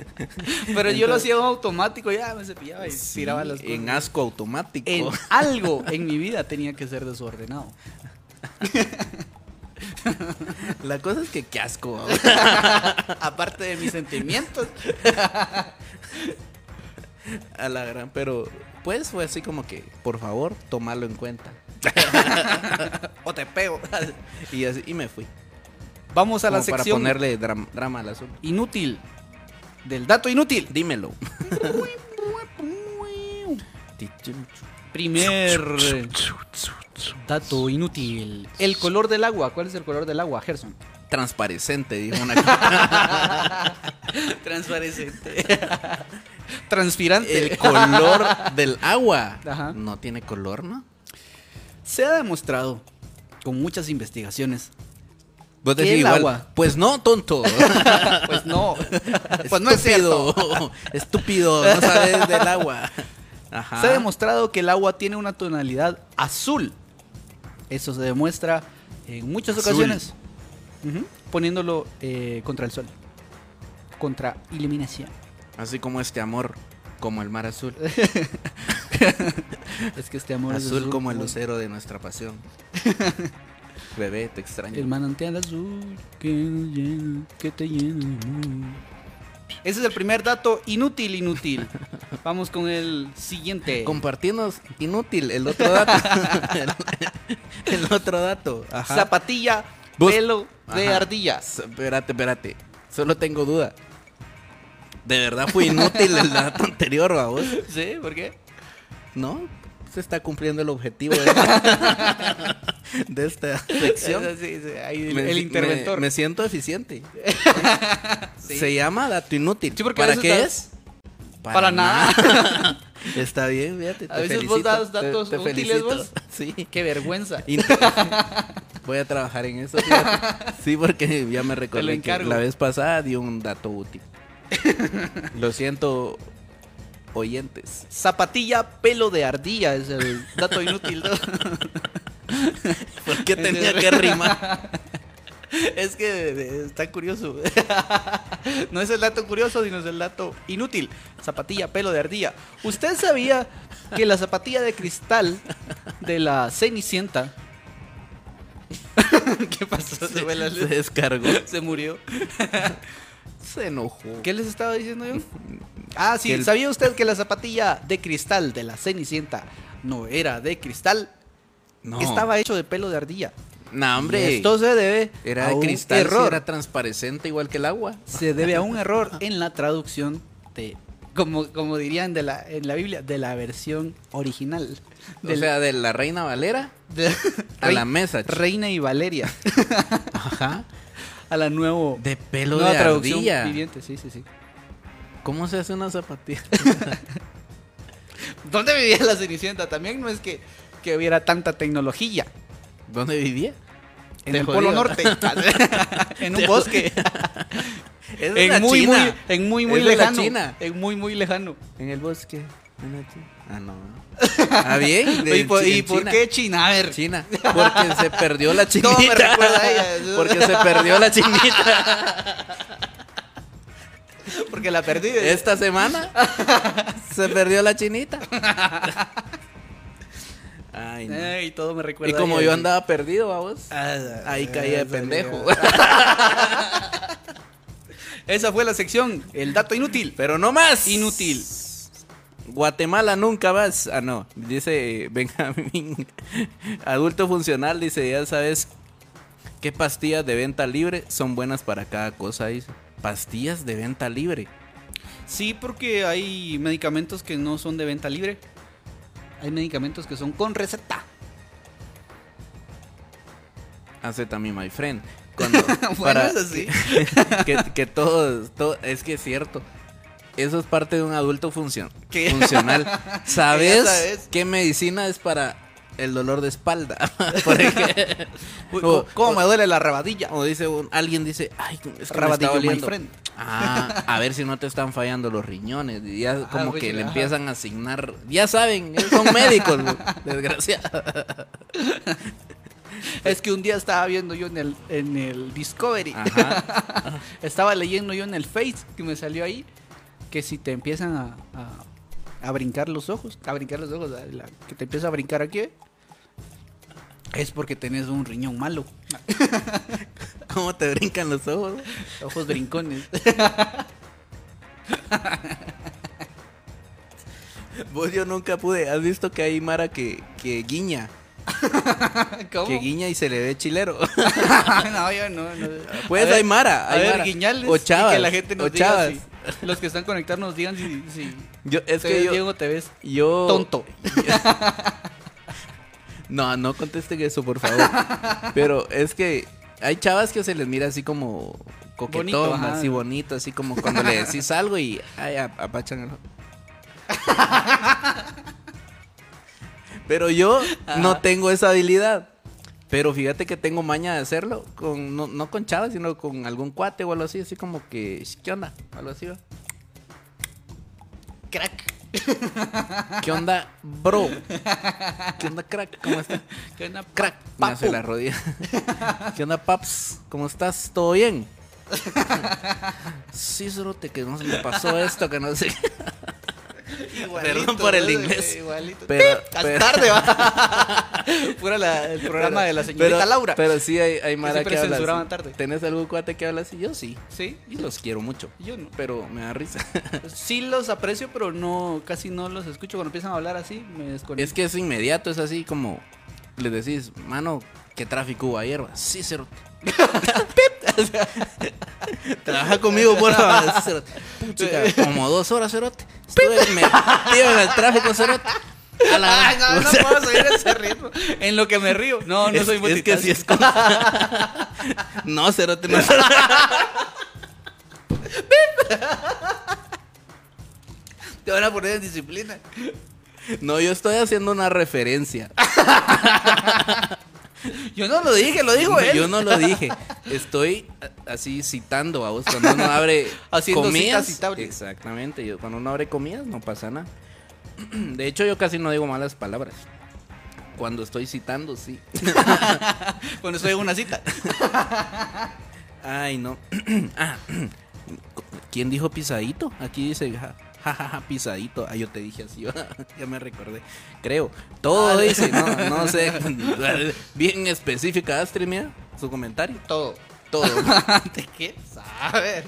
Pero yo lo hacía automático, ya me cepillaba y Sí, tiraba las cosas. en asco automático. En algo en mi vida tenía que ser desordenado. La cosa es que qué asco. Aparte de mis sentimientos. A la gran, pero pues fue así como que, por favor, tomarlo en cuenta. o te pego. Y, así, y me fui. Vamos a la Como para sección ponerle dram- drama al asunto. inútil. Del dato inútil. Dímelo. Primer dato inútil. El color del agua. ¿Cuál es el color del agua, Gerson? Transparecente, dijo una Transparente. Transpirante. El color del agua. Ajá. No tiene color, ¿no? Se ha demostrado con muchas investigaciones. Vos ¿Qué decís el igual, agua? Pues no, tonto. Pues no. pues no es cierto. Estúpido. No sabes del agua. Ajá. Se ha demostrado que el agua tiene una tonalidad azul. Eso se demuestra en muchas Azul. ocasiones. Poniéndolo eh, contra el sol. Contra iluminación. Así como este amor, como el mar azul. Es que este amor es azul como el lucero de nuestra pasión. Bebé, te extraño. El manantial azul que, llena- que te llena. Ese es el primer dato inútil, inútil. Vamos con el siguiente. Compartirnos inútil el otro dato. el, el otro dato. Ajá. Zapatilla, Vos- pelo de Ajá. ardilla. Espérate, espérate. Solo tengo duda. ¿De verdad fue inútil el dato anterior, vos? ¿Sí? ¿Por qué? ¿No? Se está cumpliendo el objetivo de esta, de esta sección. Sí, sí, ahí el, Me- el interventor. Me, me siento eficiente. Sí. Se llama dato inútil. ¿Para qué es? Para nada. Está bien, fíjate. A veces vos das datos te útiles, felicito. vos. Sí. Qué vergüenza. Voy a trabajar en eso. fíjate. Sí, porque ya me recordé que la vez pasada dio un dato útil. Lo siento, oyentes. Zapatilla, pelo de ardilla es el dato inútil. ¿no? ¿Por qué tenía que rimar? Es que está curioso. No es el dato curioso, sino es el dato inútil. Zapatilla, pelo de ardilla. ¿Usted sabía que la zapatilla de cristal de la Cenicienta. ¿Qué pasó? Se, descargó. Se murió. Se enojó. ¿Qué les estaba diciendo yo? Ah, sí. El- ¿Sabía usted que la zapatilla de cristal de la Cenicienta no era de cristal? No. Estaba hecho de pelo de ardilla. No, hombre. Esto se debe Era a de un cristal, sí, error. era transparente igual que el agua. Se debe a un error en la traducción de, como, como dirían de la, en la Biblia, de la versión original. O Del- sea, de la reina Valera de- a la mesa. Reina y Valeria. Ajá. A la nuevo, De pelo nueva de traducción ardilla. viviente. Sí, sí, sí. ¿Cómo se hace una zapatilla? ¿Dónde vivía la Cenicienta? También no es que, que hubiera tanta tecnología. ¿Dónde vivía? En Te el. Polo Norte. en un Te bosque. Es en, muy, China. muy, en muy, muy Es lejano. China. En muy, muy lejano. En el bosque. en la China. Ah, no. Ah, bien. de ¿Y por, y qué China? A ver. China. Porque se perdió la chinita. Todo me recuerda a ella. Porque se perdió la chinita. Porque la perdí. Esta semana se perdió la chinita. Ay, no. Ay, todo me recuerda Y a como ella, yo andaba perdido, vamos. Ah, Ahí caía de pendejo. Esa fue la sección, el dato inútil. Pero no más. Inútil. Guatemala nunca más. Ah, no. Dice Benjamín. Adulto funcional, dice, ya sabes qué pastillas de venta libre son buenas para cada cosa, dice. Pastillas de venta libre. Sí, porque hay medicamentos que no son de venta libre. Hay medicamentos que son con receta. Hace también my friend. Cuando, Bueno, eso sí. que, que todo, todo, es que es cierto. Eso es parte de un adulto funcion- ¿Qué? funcional. ¿Sabes, sabes. qué medicina es para el dolor de espalda? Uy, O- ¿Cómo me duele la rabadilla? O dice un- alguien dice, ay, es que me Rabadillo, está my. Ah, a ver si no te están fallando los riñones. Y ya como pues, que le ajá. empiezan a asignar, ya saben, son médicos, desgraciado. Es que un día estaba viendo yo en el, en el Discovery. Ajá. Estaba leyendo yo en el Face que me salió ahí. Que si te empiezan a, a, a brincar los ojos, a brincar los ojos, a la- que te empieza a brincar aquí, es porque tenés un riñón malo. ¿Cómo te brincan los ojos? Ojos brincones. Vos yo nunca pude. ¿Has visto que hay Mara que, que guiña? ¿Cómo? Que guiña y se le ve chilero. no, yo no, no. Pues A ver, hay Mara. A hay ver, Mara. guiñales. O y chavas. que la gente nos o diga chavas. Los que están conectados nos digan si, si Yo, es te que ves yo, bien o te ves yo. tonto. No, no contesten eso, por favor. Pero es que hay chavas que se les mira así como coquetón, Bonito, así bonito, así como cuando le decís algo y ay, ap- apachan. Pero yo no tengo esa habilidad. Pero fíjate que tengo maña de hacerlo, con, no, no con chavas, sino con algún cuate o algo así, así como que, ¿qué onda? Algo así, ¿va? Crack. ¿Qué onda, bro? ¿Qué onda, crack? ¿Cómo estás? ¿Qué onda, Crack, me hace la rodilla. ¿Qué onda, paps? ¿Cómo estás? ¿Todo bien? Sí, cerote, que no se me pasó esto, que no sé. Igualito, Perdón por el inglés. Igualito. Pero- pero- tarde va. Pura la- el programa de la señorita pero, Laura. Pero sí hay, hay Mara siempre que habla tarde. ¿Tenés algún cuate que habla así? Yo sí. sí, Y los quiero mucho. yo no. Pero me da risa. Sí los aprecio, pero no, casi no los escucho. Cuando empiezan a hablar así, me desconecto. es que es inmediato, es así como les decís, mano, ¿qué tráfico hubo ayer? va?" Sí, cerote. Trabaja conmigo, por favor. Puchica, como dos horas, cerote. Estuve metido en el tráfico, cerote. A la- Ay, no, no o sea, puedo seguir ese ritmo. En lo que me río. No, no es, soy es que si es cosa. No, cerote, no. Te van a poner en disciplina. No, yo estoy haciendo una referencia. Yo no lo dije, lo dijo él. Yo no lo dije. Estoy así citando a vos. Cuando uno abre Haciendo comidas. citas citables. Exactamente. Yo, cuando uno abre comidas no pasa nada. De hecho, yo casi no digo malas palabras. Cuando estoy citando, sí. Cuando estoy en una cita. Ay, no. Ah, ¿Quién dijo pisadito? Aquí dice ja, ja, ja, ja, pisadito. Ah, yo te dije así, ya me recordé. Creo. Todo Ah, dice, no, no sé. Bien específica, Astrid, mira, su comentario. Todo. Todo. ¿De qué saber?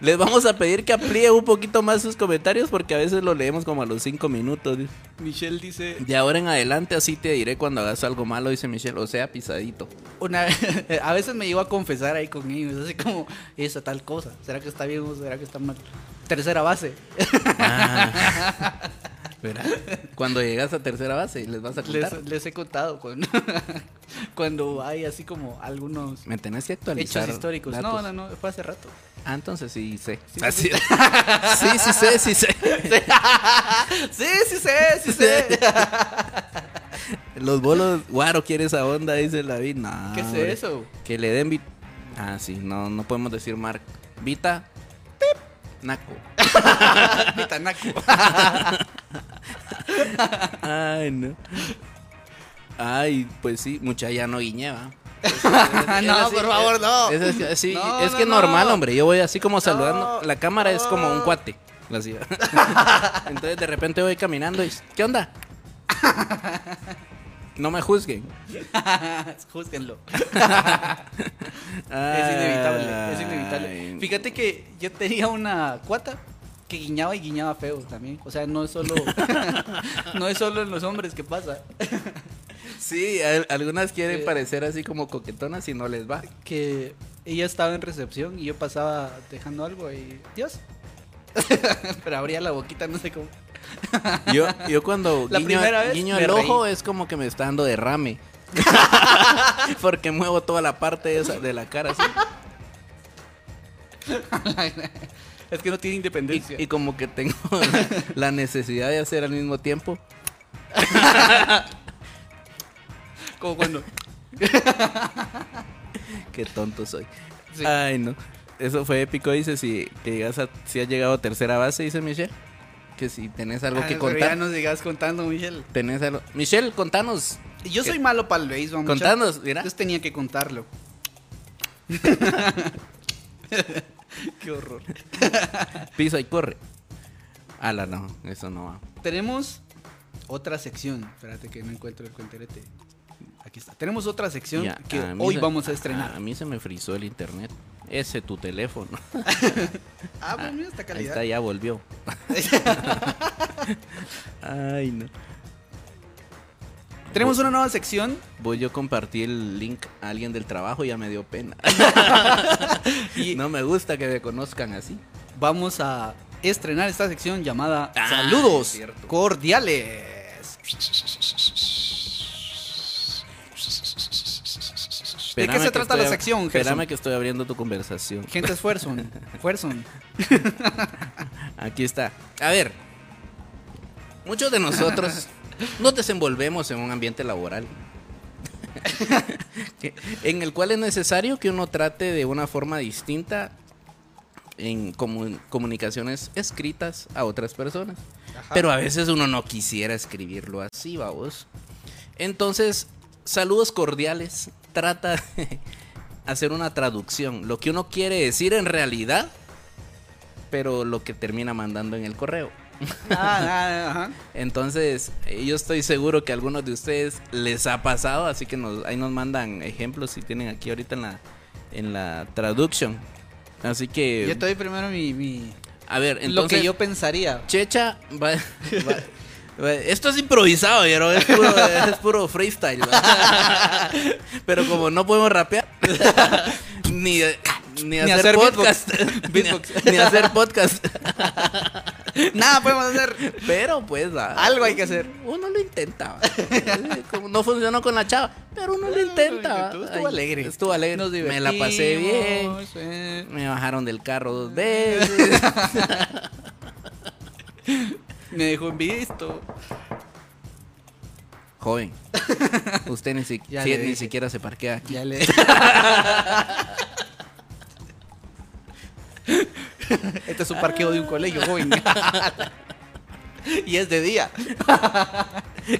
Les vamos a pedir que amplíe un poquito más sus comentarios porque a veces lo leemos como a los cinco minutos. dice. Michelle dice. De ahora en adelante así te diré cuando hagas algo malo, dice Michelle. O sea, pisadito. Una, a veces me llevo a confesar ahí con ellos, así como, esa tal cosa, ¿será que está bien o será que está mal? Tercera base. Ah. Cuando llegas a tercera base, les vas a contar. Les, les he contado cuando, cuando hay así como algunos Me tenés que actualizar. hechos históricos. No, datos. no, no, fue hace rato. Ah, entonces sí sé. Sí, Ah, sí, sí, sí, sí sé, sí sé. Sí, sí sé, sí sé. Los bolos, guaro quiere esa onda, dice la David. No, ¿Qué es hombre. eso? Que le den vit. Ah, sí, no, no podemos decir Mark. Vita. Pip, Naco. Pitanaco. Ay, no. Ay, pues sí, mucha ya no por favor, no. Es, es- sí, No, es no, que no. normal, hombre. Yo voy así como saludando. La cámara es como un cuate. Entonces de repente voy caminando y ¿qué onda? No me juzguen. Júzguenlo. Es inevitable, es inevitable. Fíjate que yo tenía una cuata que guiñaba y guiñaba feo también. O sea, no es solo no es solo en los hombres que pasa. Sí, al- algunas quieren parecer así como coquetonas y no les va. Que ella estaba en recepción y yo pasaba dejando algo y Dios. Pero abría la boquita, no sé cómo. Yo, yo cuando La guiño, primera vez guiño me el ojo es como que me está dando derrame. Porque muevo toda la parte esa de la cara así. es que no tiene independencia. Y, y como que tengo la necesidad de hacer al mismo tiempo. Como cuando Qué tonto soy. Sí. Ay, no. Eso fue épico, dice, si, que llegas a, si has llegado a tercera base, dice Michelle. Que si tenés algo Ah, que contar. Ya nos sigas contando, Michelle. Tenés algo. Michelle, contanos. Yo soy malo para el béisbol. Contanos, mira. Entonces tenía que contarlo. Qué horror. Pisa y corre. Ala, no, eso no va. Tenemos otra sección. Espérate que no encuentro el cuenterete. Aquí está. Tenemos otra sección Ya, que hoy se- vamos a estrenar. A mí se me frizó el internet. Ese tu teléfono. ah, pues mira esta Ahí calidad. está, ya volvió. Ay, no. Tenemos una nueva sección. Voy yo compartí el link a alguien del trabajo y ya me dio pena. Y- no me gusta que me conozcan así. Vamos a estrenar esta sección llamada Ah, Saludos. Cordiales. ¿De qué se trata la sección, Gerson? Espérame que estoy abriendo tu conversación. Gente esfuerzo. Esfuerzo. Aquí está. A ver, muchos de nosotros nos desenvolvemos en un ambiente laboral en el cual es necesario que uno trate de una forma distinta en comu- comunicaciones escritas a otras personas. Pero a veces uno no quisiera escribirlo así, vamos. Entonces, saludos cordiales. Trata de hacer una traducción. Lo que uno quiere decir en realidad, pero lo que termina mandando en el correo. Ah, ah. Entonces, eh, yo estoy seguro que a algunos de ustedes les ha pasado, así que nos, ahí nos mandan ejemplos si tienen aquí ahorita en la, en la traducción. Así que, Yo te doy primero mi, mi- a ver, lo entonces, que yo pensaría. Checha, va- esto es improvisado, pero es puro, es puro freestyle. Pero como no podemos rapear, ni, ni, hacer, hacer podcast, beatbox. ni, Beatbox. ni hacer podcast, Nada podemos hacer. pero pues. Algo hay que hacer. Uno lo intenta. Como no funcionó con la chava, pero uno lo intenta. Estuvo alegre. Estuvo alegre. Nos Me la pasé bien. eh. Me bajaron del carro dos veces. Me dejó en visto. Joven, usted ni, si- ni siquiera se parquea aquí. Ya le. este es un parqueo de un colegio, joven. y es de día.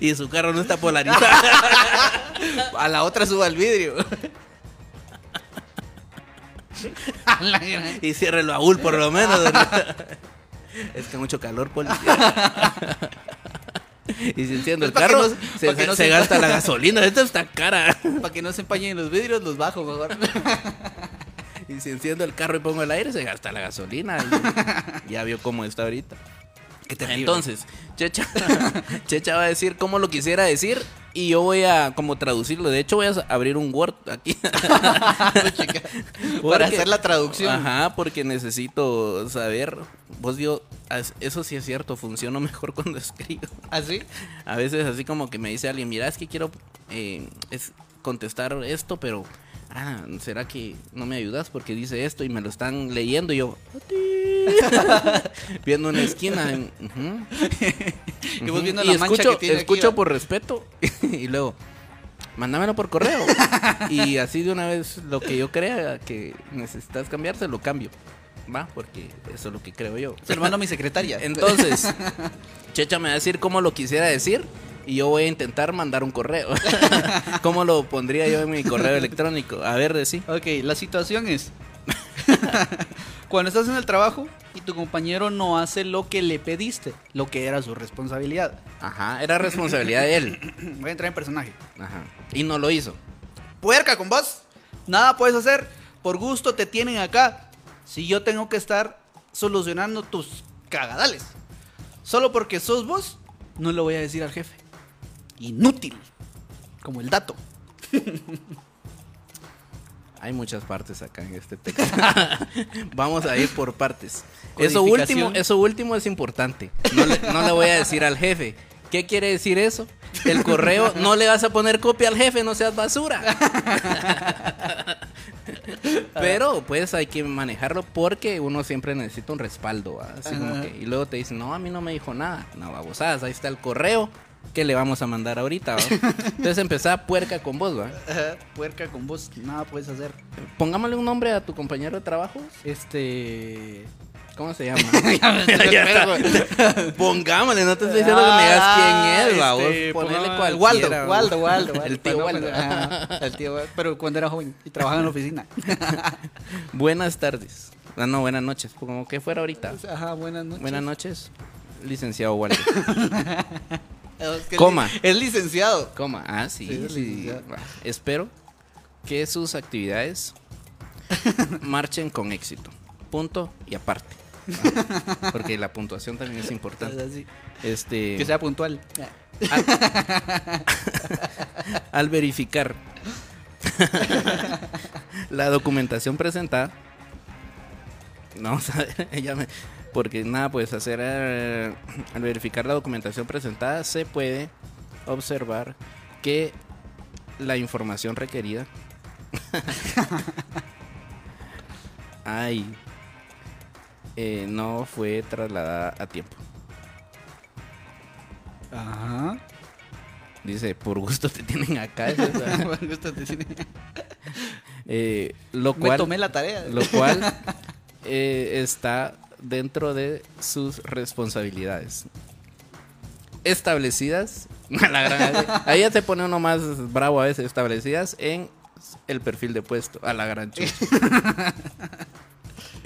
Y su carro no está polarizado. A la otra suba el vidrio. A y cierre el baúl por lo menos. Es que mucho calor, poli. y si enciendo el carro, no- se, no se se- gasta la gasolina. Esto está cara. Para que no se empañen los vidrios, los bajo mejor. y si enciendo el carro y pongo el aire, se gasta la gasolina. Y ya vio cómo está ahorita. Qué terrible. Entonces, Checha, Checha va a decir cómo lo quisiera decir y yo voy a como traducirlo. De hecho, voy a abrir un Word aquí. Para hacer la traducción. Ajá, porque necesito saber. Vos digo, eso sí es cierto, funciono mejor cuando escribo. ¿Así? A veces así como que me dice alguien, mira, es que quiero eh, es contestar esto, pero ah, ¿será que no me ayudas? Porque dice esto y me lo están leyendo y yo viendo una esquina. en- ujú, Y vos viendo y la mancha escucho, que tiene escucho por respeto y luego mándamelo por correo y así de una vez lo que yo crea que necesitas cambiar se lo cambio. Va porque eso es lo que creo yo. Se lo mando a mi secretaria. entonces Checha me va a decir cómo lo quisiera decir y yo voy a intentar mandar un correo cómo lo pondría yo en mi correo electrónico a ver de sí Ok, la situación es. Cuando estás en el trabajo y tu compañero no hace lo que le pediste, lo que era su responsabilidad. ajá era responsabilidad de él Voy a entrar en personaje. ajá y no lo hizo Puerca con vos. Nada puedes hacer. Por gusto te tienen acá. Si yo tengo que estar solucionando tus cagadales. Solo porque sos vos, no lo voy a decir al jefe. Inútil. Como el dato. Hay muchas partes acá en este texto. Vamos a ir por partes. Eso último, eso último es importante. No le, no le voy a decir al jefe. ¿Qué quiere decir eso? El correo, no le vas a poner copia al jefe, no seas basura. Pero pues hay que manejarlo porque uno siempre necesita un respaldo. ¿va? Así como Ajá. que, y luego te dicen, no, a mí no me dijo nada. No, babosadas, ahí está el correo que le vamos a mandar ahorita. ¿va? Entonces empezá puerca con vos, ¿va? Ajá, Puerca con vos, nada puedes hacer. Pongámosle un nombre a tu compañero de trabajo. Este. ¿Cómo se llama? Ya Ya está. Pongámosle, no te estoy diciendo que me digas quién es, va. vos Este, ponele cualquiera. Waldo. Waldo, Waldo, Waldo. El tío Waldo. ajá, el tío Waldo. Pero cuando era joven y trabajaba en la oficina. Buenas tardes. Ah, no, buenas noches. Como que fuera ahorita. Ajá, buenas noches. Buenas noches, licenciado Waldo. Es que Coma. Es licenciado. Coma. Ah, sí. Espero que sus actividades marchen con éxito. Punto y aparte. Porque la puntuación también es importante. Así, Este. Que sea puntual. Al, al verificar la documentación presentada, vamos a ver, ella me, porque nada puedes hacer eh, al verificar la documentación presentada se puede observar que la información requerida ay eh, no fue trasladada a tiempo Ajá. dice por gusto te tienen acá es esa. Me gusta decir. Eh, lo Me cual tomé la tarea. lo cual eh, está dentro de sus responsabilidades. Establecidas la gran- ahí ya se pone uno más bravo a veces establecidas en el perfil de puesto a la gran chucha.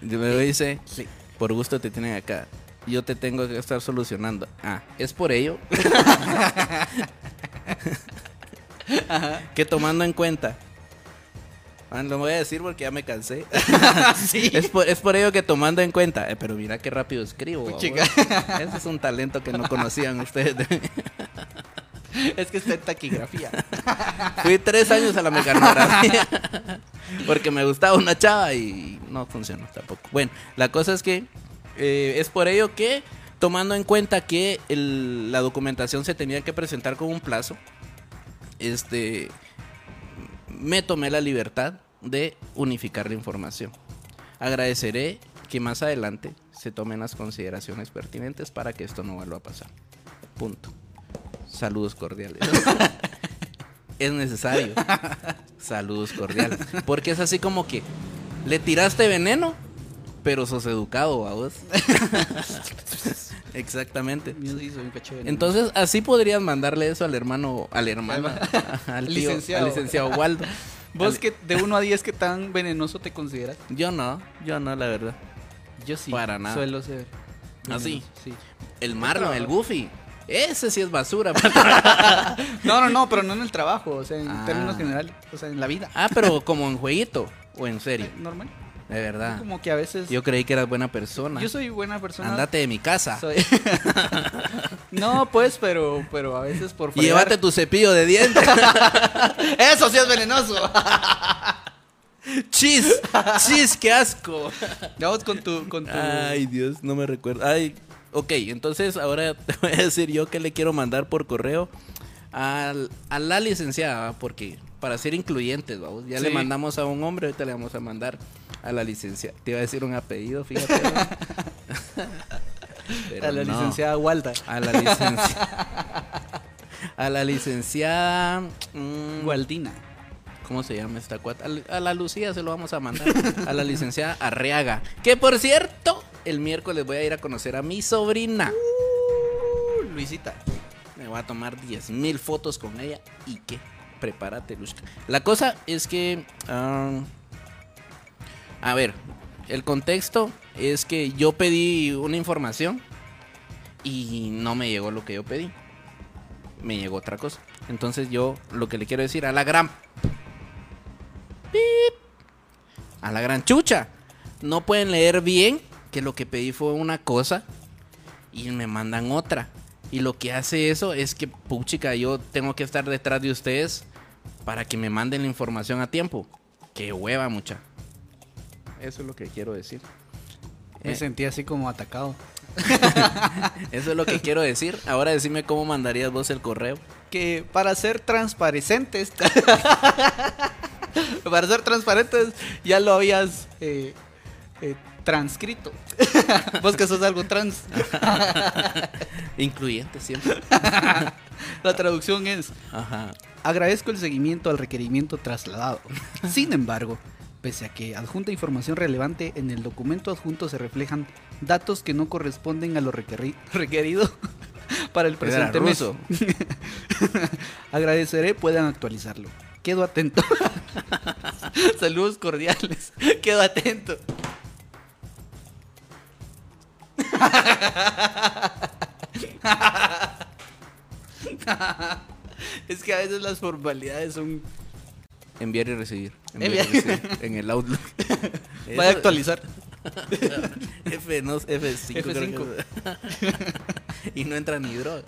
Luego dice Sí. por gusto te tienen acá yo te tengo que estar solucionando. Ah es por ello que tomando en cuenta Ah, lo voy a decir porque ya me cansé sí. es, por, es por ello que tomando en cuenta, eh, pero mira qué rápido escribo. Babos. Ese es un talento que no conocían ustedes. de mí. Es que está en taquigrafía. Fui tres años a la mecanografía porque me gustaba una chava y no funcionó tampoco. Bueno, la cosa es que eh, es por ello que tomando en cuenta que el- la documentación se tenía que presentar con un plazo, este, me tomé la libertad de unificar la información. Agradeceré que más adelante se tomen las consideraciones pertinentes para que esto no vuelva a pasar. Punto. Saludos cordiales. es necesario. Saludos cordiales. Porque es así como que le tiraste veneno, pero sos educado a vos. Exactamente. Entonces, así podrías mandarle eso al hermano, al hermano, al tío, Licenciado. al licenciado Waldo. ¿Vos Al- que de 1 a 10 qué tan venenoso te consideras? Yo no, yo no, la verdad. Yo sí. Para nada. Suelo ser. ¿Ah, sí? venenoso, sí. El Marlon, el Goofy. Ese sí es basura. No, no, no, pero no en el trabajo, o sea, en Ah. términos generales, o sea, en la vida. ah, pero como en jueguito o en serio. Normal. De verdad. Como que a veces. Yo creí que eras buena persona. Yo soy buena persona. Andate de mi casa. Soy- no, pues, pero, pero a veces por fregar- llévate tu cepillo de dientes. Eso sí es venenoso. ¡Chis! ¡Chis! ¡Qué asco! Vamos con tu, con tu. Ay, Dios, no me recuerdo. Ay, ok, entonces ahora te voy a decir yo que le quiero mandar por correo al- a la licenciada, porque para ser incluyentes, vamos. Ya le mandamos a un hombre, ahorita le vamos a mandar a la licenciada. Te iba a decir un apellido, fíjate. a la no. licenciada Walda. A la licenciada. A la licenciada. mm, Waldina. ¿Cómo se llama esta cuata? A la- Lucía se lo vamos a mandar. A la licenciada Arriaga. Que por cierto, el miércoles voy a ir a conocer a mi sobrina. Uh, Luisita. Me voy a tomar 10 mil fotos con ella. ¿Y qué? Prepárate, Luzca. La cosa es que. ah, a ver, el contexto es que yo pedí una información y no me llegó lo que yo pedí. Me llegó otra cosa. Entonces yo lo que le quiero decir a la gran... Pip, a la gran chucha. No pueden leer bien que lo que pedí fue una cosa y me mandan otra. Y lo que hace eso es que, puchica, yo tengo que estar detrás de ustedes para que me manden la información a tiempo. Qué hueva, mucha. Eso es lo que quiero decir. Me Eh, sentí así como atacado. eso es lo que quiero decir. Ahora decime cómo mandarías vos el correo. Que para ser transparentes. para ser transparentes, ya lo habías eh, eh, transcrito. Vos que sos algo trans. Incluyente siempre. La traducción es: Ajá. Agradezco el seguimiento al requerimiento trasladado. Sin embargo, pese a que adjunta información relevante, en el documento adjunto se reflejan datos que no corresponden a lo requeri- requerido para el presente mes. Agradeceré puedan actualizarlo. Quedo atento. Saludos cordiales. Quedo atento. es que a veces las formalidades son. Enviar y recibir. Recibir. En el Outlook. Vaya a actualizar. F, no, F5. creo F5. que- y no entra ni droga.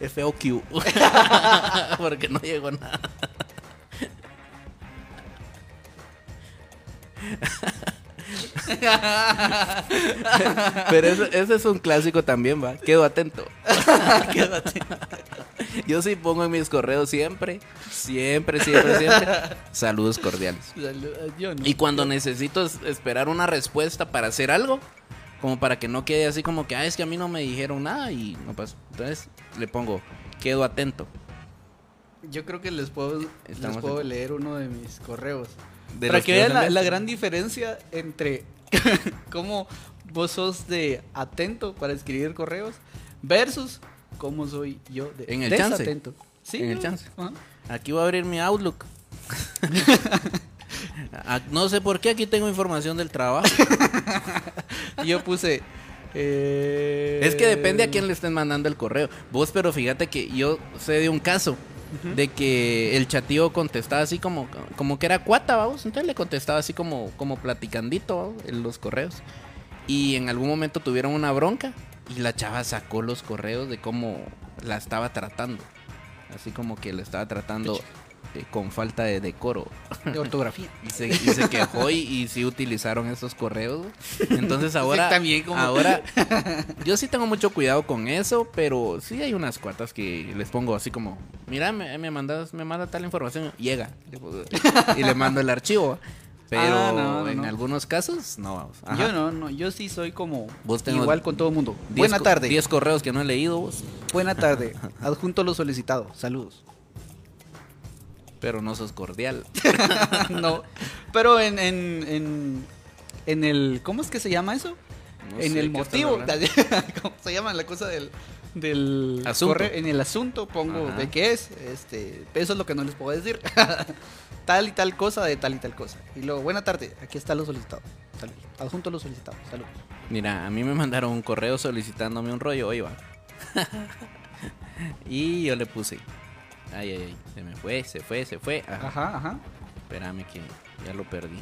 FOQ. Porque no llegó nada. Pero eso- ese es un clásico también, va. Quedo atento. Quedo atento. Yo sí pongo en mis correos siempre, siempre, siempre, siempre. Saludos cordiales. Yo no. Y cuando necesito es- esperar una respuesta para hacer algo, como para que no quede así como que, ah, es que a mí no me dijeron nada y no pasó. Entonces le pongo, quedo atento. Yo creo que les puedo, les puedo leer uno de mis correos. De Para que vean la, la esto. gran diferencia entre cómo vos sos de atento para escribir correos versus cómo soy yo de En el chance. desatento. Sí, En el ¿no? chance. Ajá. Aquí voy a abrir mi Outlook. Ah, no sé por qué aquí tengo información del trabajo. Yo puse. eh, Es que depende a quién le estén mandando el correo. Vos, pero fíjate que yo sé de un caso de que el chatío contestaba así como, como que era cuata, vamos. Entonces le contestaba así como, como platicandito ¿vamos? en los correos. Y en algún momento tuvieron una bronca y la chava sacó los correos de cómo la estaba tratando. Así como que la estaba tratando eh, con falta de decoro. De ortografía. Y se, y se quejó y, y sí utilizaron esos correos. Entonces ahora, también como- ahora, yo sí tengo mucho cuidado con eso, pero sí hay unas cuatas que les pongo así como, mira, me, me mandas, me manda tal información, llega y le mando el archivo. Pero Ah, no, no, en no. algunos casos no vamos. Ajá. Yo no, no, yo sí soy como Vos igual con todo el mundo. Buena tarde. 10 correos que no he leído vos, Buena tarde. Adjunto lo solicitado. Saludos. pero no sos cordial. no. Pero en, en, en, en el. ¿Cómo es que se llama eso? No en sé el motivo. ¿Cómo se llama la cosa del. Del Asunto. en el asunto pongo Ajá. de qué es. Este, eso es lo que no les puedo decir. tal y tal cosa de tal y tal cosa. Y luego, buena tarde, aquí está lo solicitado. Salud. Adjunto lo solicitado. Salud. Mira, a mí me mandaron un correo solicitándome un rollo, va. y yo le puse. Ay, ay, ay, se me fue, se fue, se fue. Ajá. Ajá, ajá. Espérame que ya lo perdí.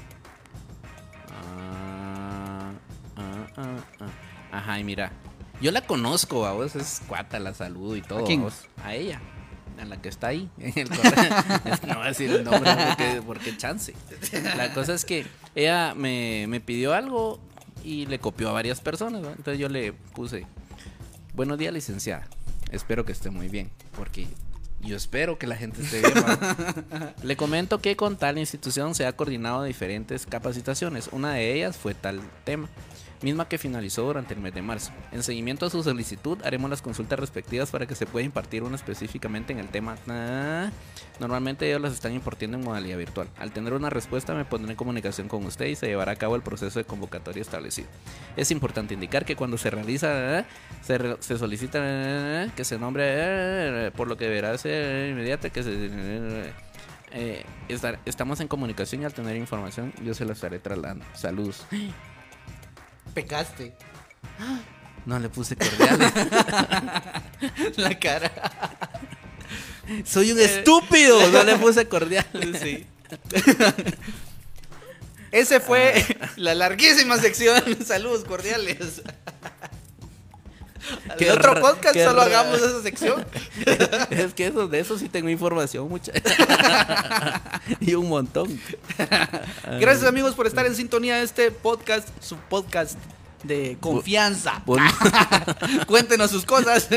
Ah, ah, ah, ah. Ajá, y mira. Yo la conozco, a vos es cuata, la saludo y todo. ¿A quién? A ella. A la que está ahí en el correo. No voy a decir el nombre porque, porque chance. La cosa es que ella me, me pidió algo y le copió a varias personas. ¿no? Entonces yo le puse, buenos días licenciada, espero que esté muy bien, porque yo espero que la gente esté bien. ¿va? le comento que con tal institución se ha coordinado diferentes capacitaciones. Una de ellas fue tal tema misma que finalizó durante el mes de marzo. En seguimiento a su solicitud, haremos las consultas respectivas para que se pueda impartir una específicamente en el tema. Ah, Normalmente ellos las están impartiendo en modalidad virtual. Al tener una respuesta, me pondré en comunicación con usted y se llevará a cabo el proceso de convocatoria establecido. Es importante indicar que cuando se realiza, se, re- se solicita que se nombre, por lo que deberá ser inmediata, que se. eh, estar- estamos en comunicación y al tener información yo se la estaré trasladando. Saludos. Pecaste. No le puse cordiales. La cara. Soy un estúpido. No le puse cordiales. Sí. Ese fue la larguísima sección. Saludos cordiales. Qué En otro podcast solo hagamos esa sección. Es que eso, de eso sí tengo información mucha. y un montón. Gracias amigos por estar en sintonía de este podcast, su podcast de confianza. Cuéntenos sus cosas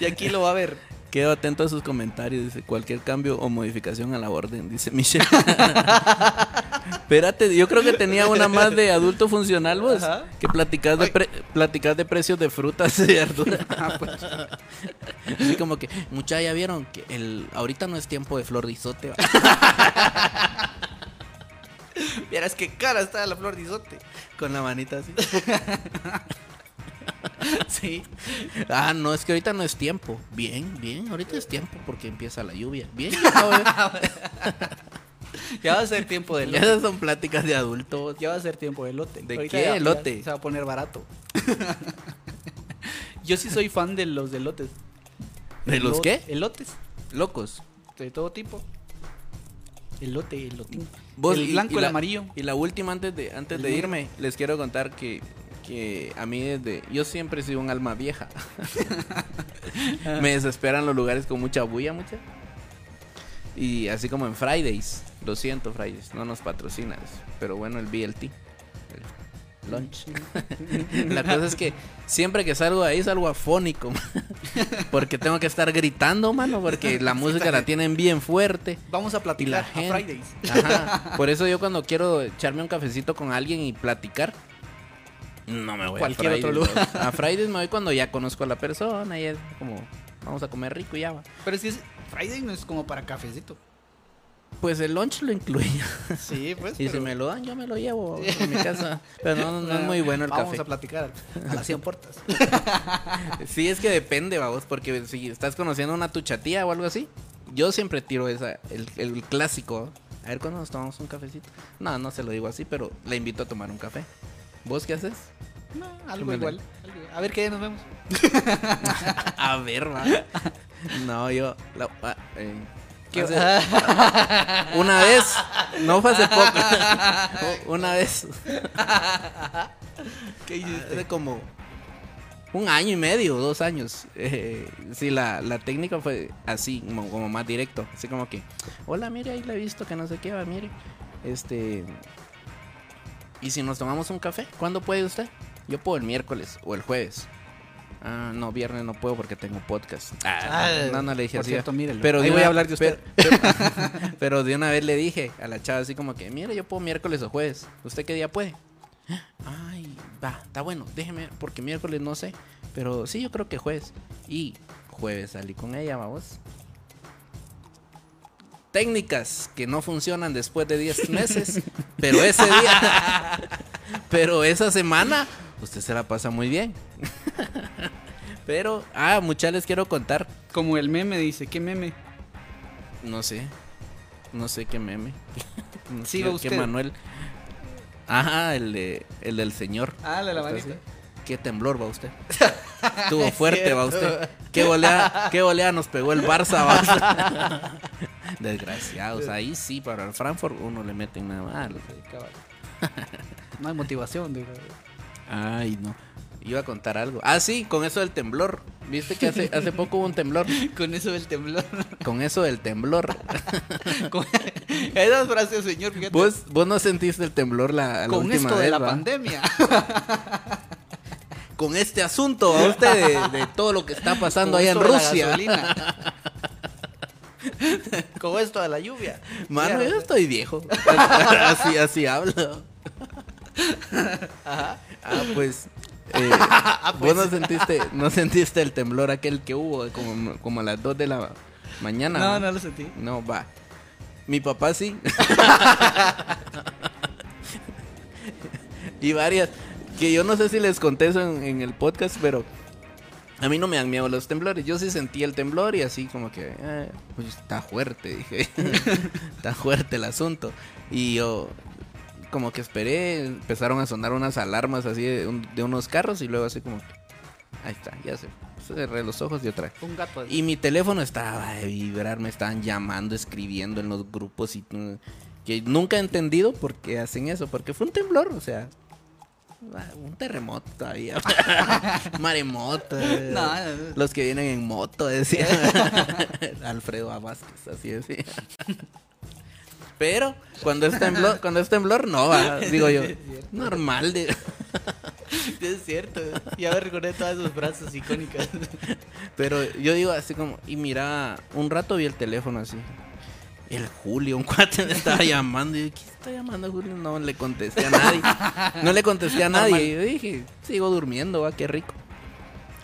y aquí lo va a ver. Quedo atento a sus comentarios. Dice cualquier cambio o modificación a la orden. Dice Michelle. Espérate, yo creo que tenía una más de adulto funcional, vos. Ajá. Que platicas de, pre- platicas de precios de frutas y verduras. Ah, pues. Así como que, mucha ya vieron que el ahorita no es tiempo de flor de isote. va". Vieras qué cara está la flor de isote. Con la manita así. Sí. Ah, no, es que ahorita no es tiempo. Bien, bien, ahorita es tiempo porque empieza la lluvia. Bien, ya, güey. Ya va a ser tiempo de lote. esas son pláticas de adultos. Ya va a ser tiempo de lote. ¿De Ahorita qué elote? Se va a poner barato. Yo sí soy fan de los elotes. ¿De los qué? Elotes. Locos. De todo tipo. Elote, elotín. Vos, el blanco, y el la- amarillo. Y la última antes de antes El de irme, les quiero contar que que a mí desde... Yo siempre he sido un alma vieja. Me desesperan los lugares con mucha bulla, mucha. Y así como en Fridays. Lo siento, Fridays. No nos patrocinas. Pero bueno, el BLT. El lunch. La cosa es que siempre que salgo de ahí salgo afónico. porque tengo que estar gritando, mano. Porque la música la tienen bien fuerte. Vamos a Y platicar a. Fridays. Ajá. Por eso yo cuando quiero echarme un cafecito con alguien y platicar, no me voy Cualquier a otro Fridays. lugar. A Fridays me voy cuando ya conozco a la persona y es como, vamos a comer rico y ya va. Pero si es Friday no es como para cafecito. Pues el lunch lo incluía. Sí, pues. Y si me lo dan, yo me lo llevo a mi casa. Pero no, no es muy bueno el Vamos café. a platicar a las 100 puertas. Sí, es que depende, vamos, porque si estás conociendo a una tuchatía o algo así, yo siempre tiro esa, el, el clásico. A ver cuándo nos tomamos un cafecito. No, no se lo digo así, pero le invito a tomar un café. ¿Vos qué haces? No, algo Súmale. igual. algo- A ver qué nos vemos. A ver, va. No, yo. la- ah, eh, ¿Qué- hace- una vez, no fue hace poco. una vez, ¿Qué hiciste? hace como un año y medio, dos años. Eh, sí, la, la técnica fue así, como, como más directo. Así como que, hola, mire, ahí la he visto, que no sé qué va, mire. Este. ¿Y si nos tomamos un café? ¿Cuándo puede usted? Yo puedo el miércoles o el jueves. Ah, no, viernes no puedo porque tengo podcast. Ah, no, no le dije así. cierto. Pero Ahí voy una- a hablar de usted. Pero, pero- pero de una vez le dije a la chava así como que, mire, yo puedo miércoles o jueves. ¿Usted qué día puede? Ay, va, está bueno, déjeme, porque miércoles no sé. Pero sí, yo creo que jueves. Y jueves salí con ella, vamos. Técnicas que no funcionan después de 10 meses. pero ese día. pero esa semana, usted se la pasa muy bien. pero, ah, muchas les quiero contar. Como el meme dice, ¿qué meme? No sé. No sé qué meme. No Siga sé qué usted. Manuel. Ajá, el, de, el del señor. Ah, la de la Está manita. así. ¿Qué temblor va usted? Estuvo Es fuerte va usted. ¿Qué volea, qué volea nos pegó el Barça va usted? Desgraciados. Ahí sí, para el Frankfurt uno le mete nada malo. No hay motivación. digo. Ay, no. Iba a contar algo. Ah, sí, con eso del temblor. ¿Viste que hace, hace poco hubo un temblor? Con eso del temblor. Con eso del temblor. Con- Esas frases, señor, fíjate. ¿Vos, vos no sentiste el temblor la, la con última esto de la va? pandemia. con este asunto a usted de, de todo lo que está pasando allá en Rusia. Con esto de la lluvia. Mano, yo estoy viejo. así, así hablo. Ah, pues. eh, Vos no sentiste, no sentiste el temblor aquel que hubo como, como a las 2 de la mañana. No, no lo sentí. No, va. Mi papá sí. y varias. Que yo no sé si les conté eso en, en el podcast, pero a mí no me dan miedo los temblores. Yo sí sentí el temblor y así como que, eh, pues está fuerte, dije. está fuerte el asunto. Y yo como que esperé, empezaron a sonar unas alarmas así de, un- de unos carros y luego así como, ahí está, ya se cerré los ojos y otra vez. Un gato. Y mi teléfono estaba de vibrar, me estaban llamando, escribiendo en los grupos y mm, que nunca he entendido por qué hacen eso, porque fue un temblor, o sea, un terremoto todavía, maremoto, eh, No, no, no. los que vienen en moto, decía Alfredo. Vázquez, así decía. Pero cuando es temblor, cuando es temblor, no va, digo yo, normal, de- Es cierto. Ya me recordé todas sus frases icónicas. Pero yo digo así como, y mira, un rato vi el teléfono así. El Julio, un cuate me estaba llamando. Y yo, ¿quién está llamando Julio? No le contesté a nadie. No le contesté a nadie. Y yo dije, sigo durmiendo, va, qué rico.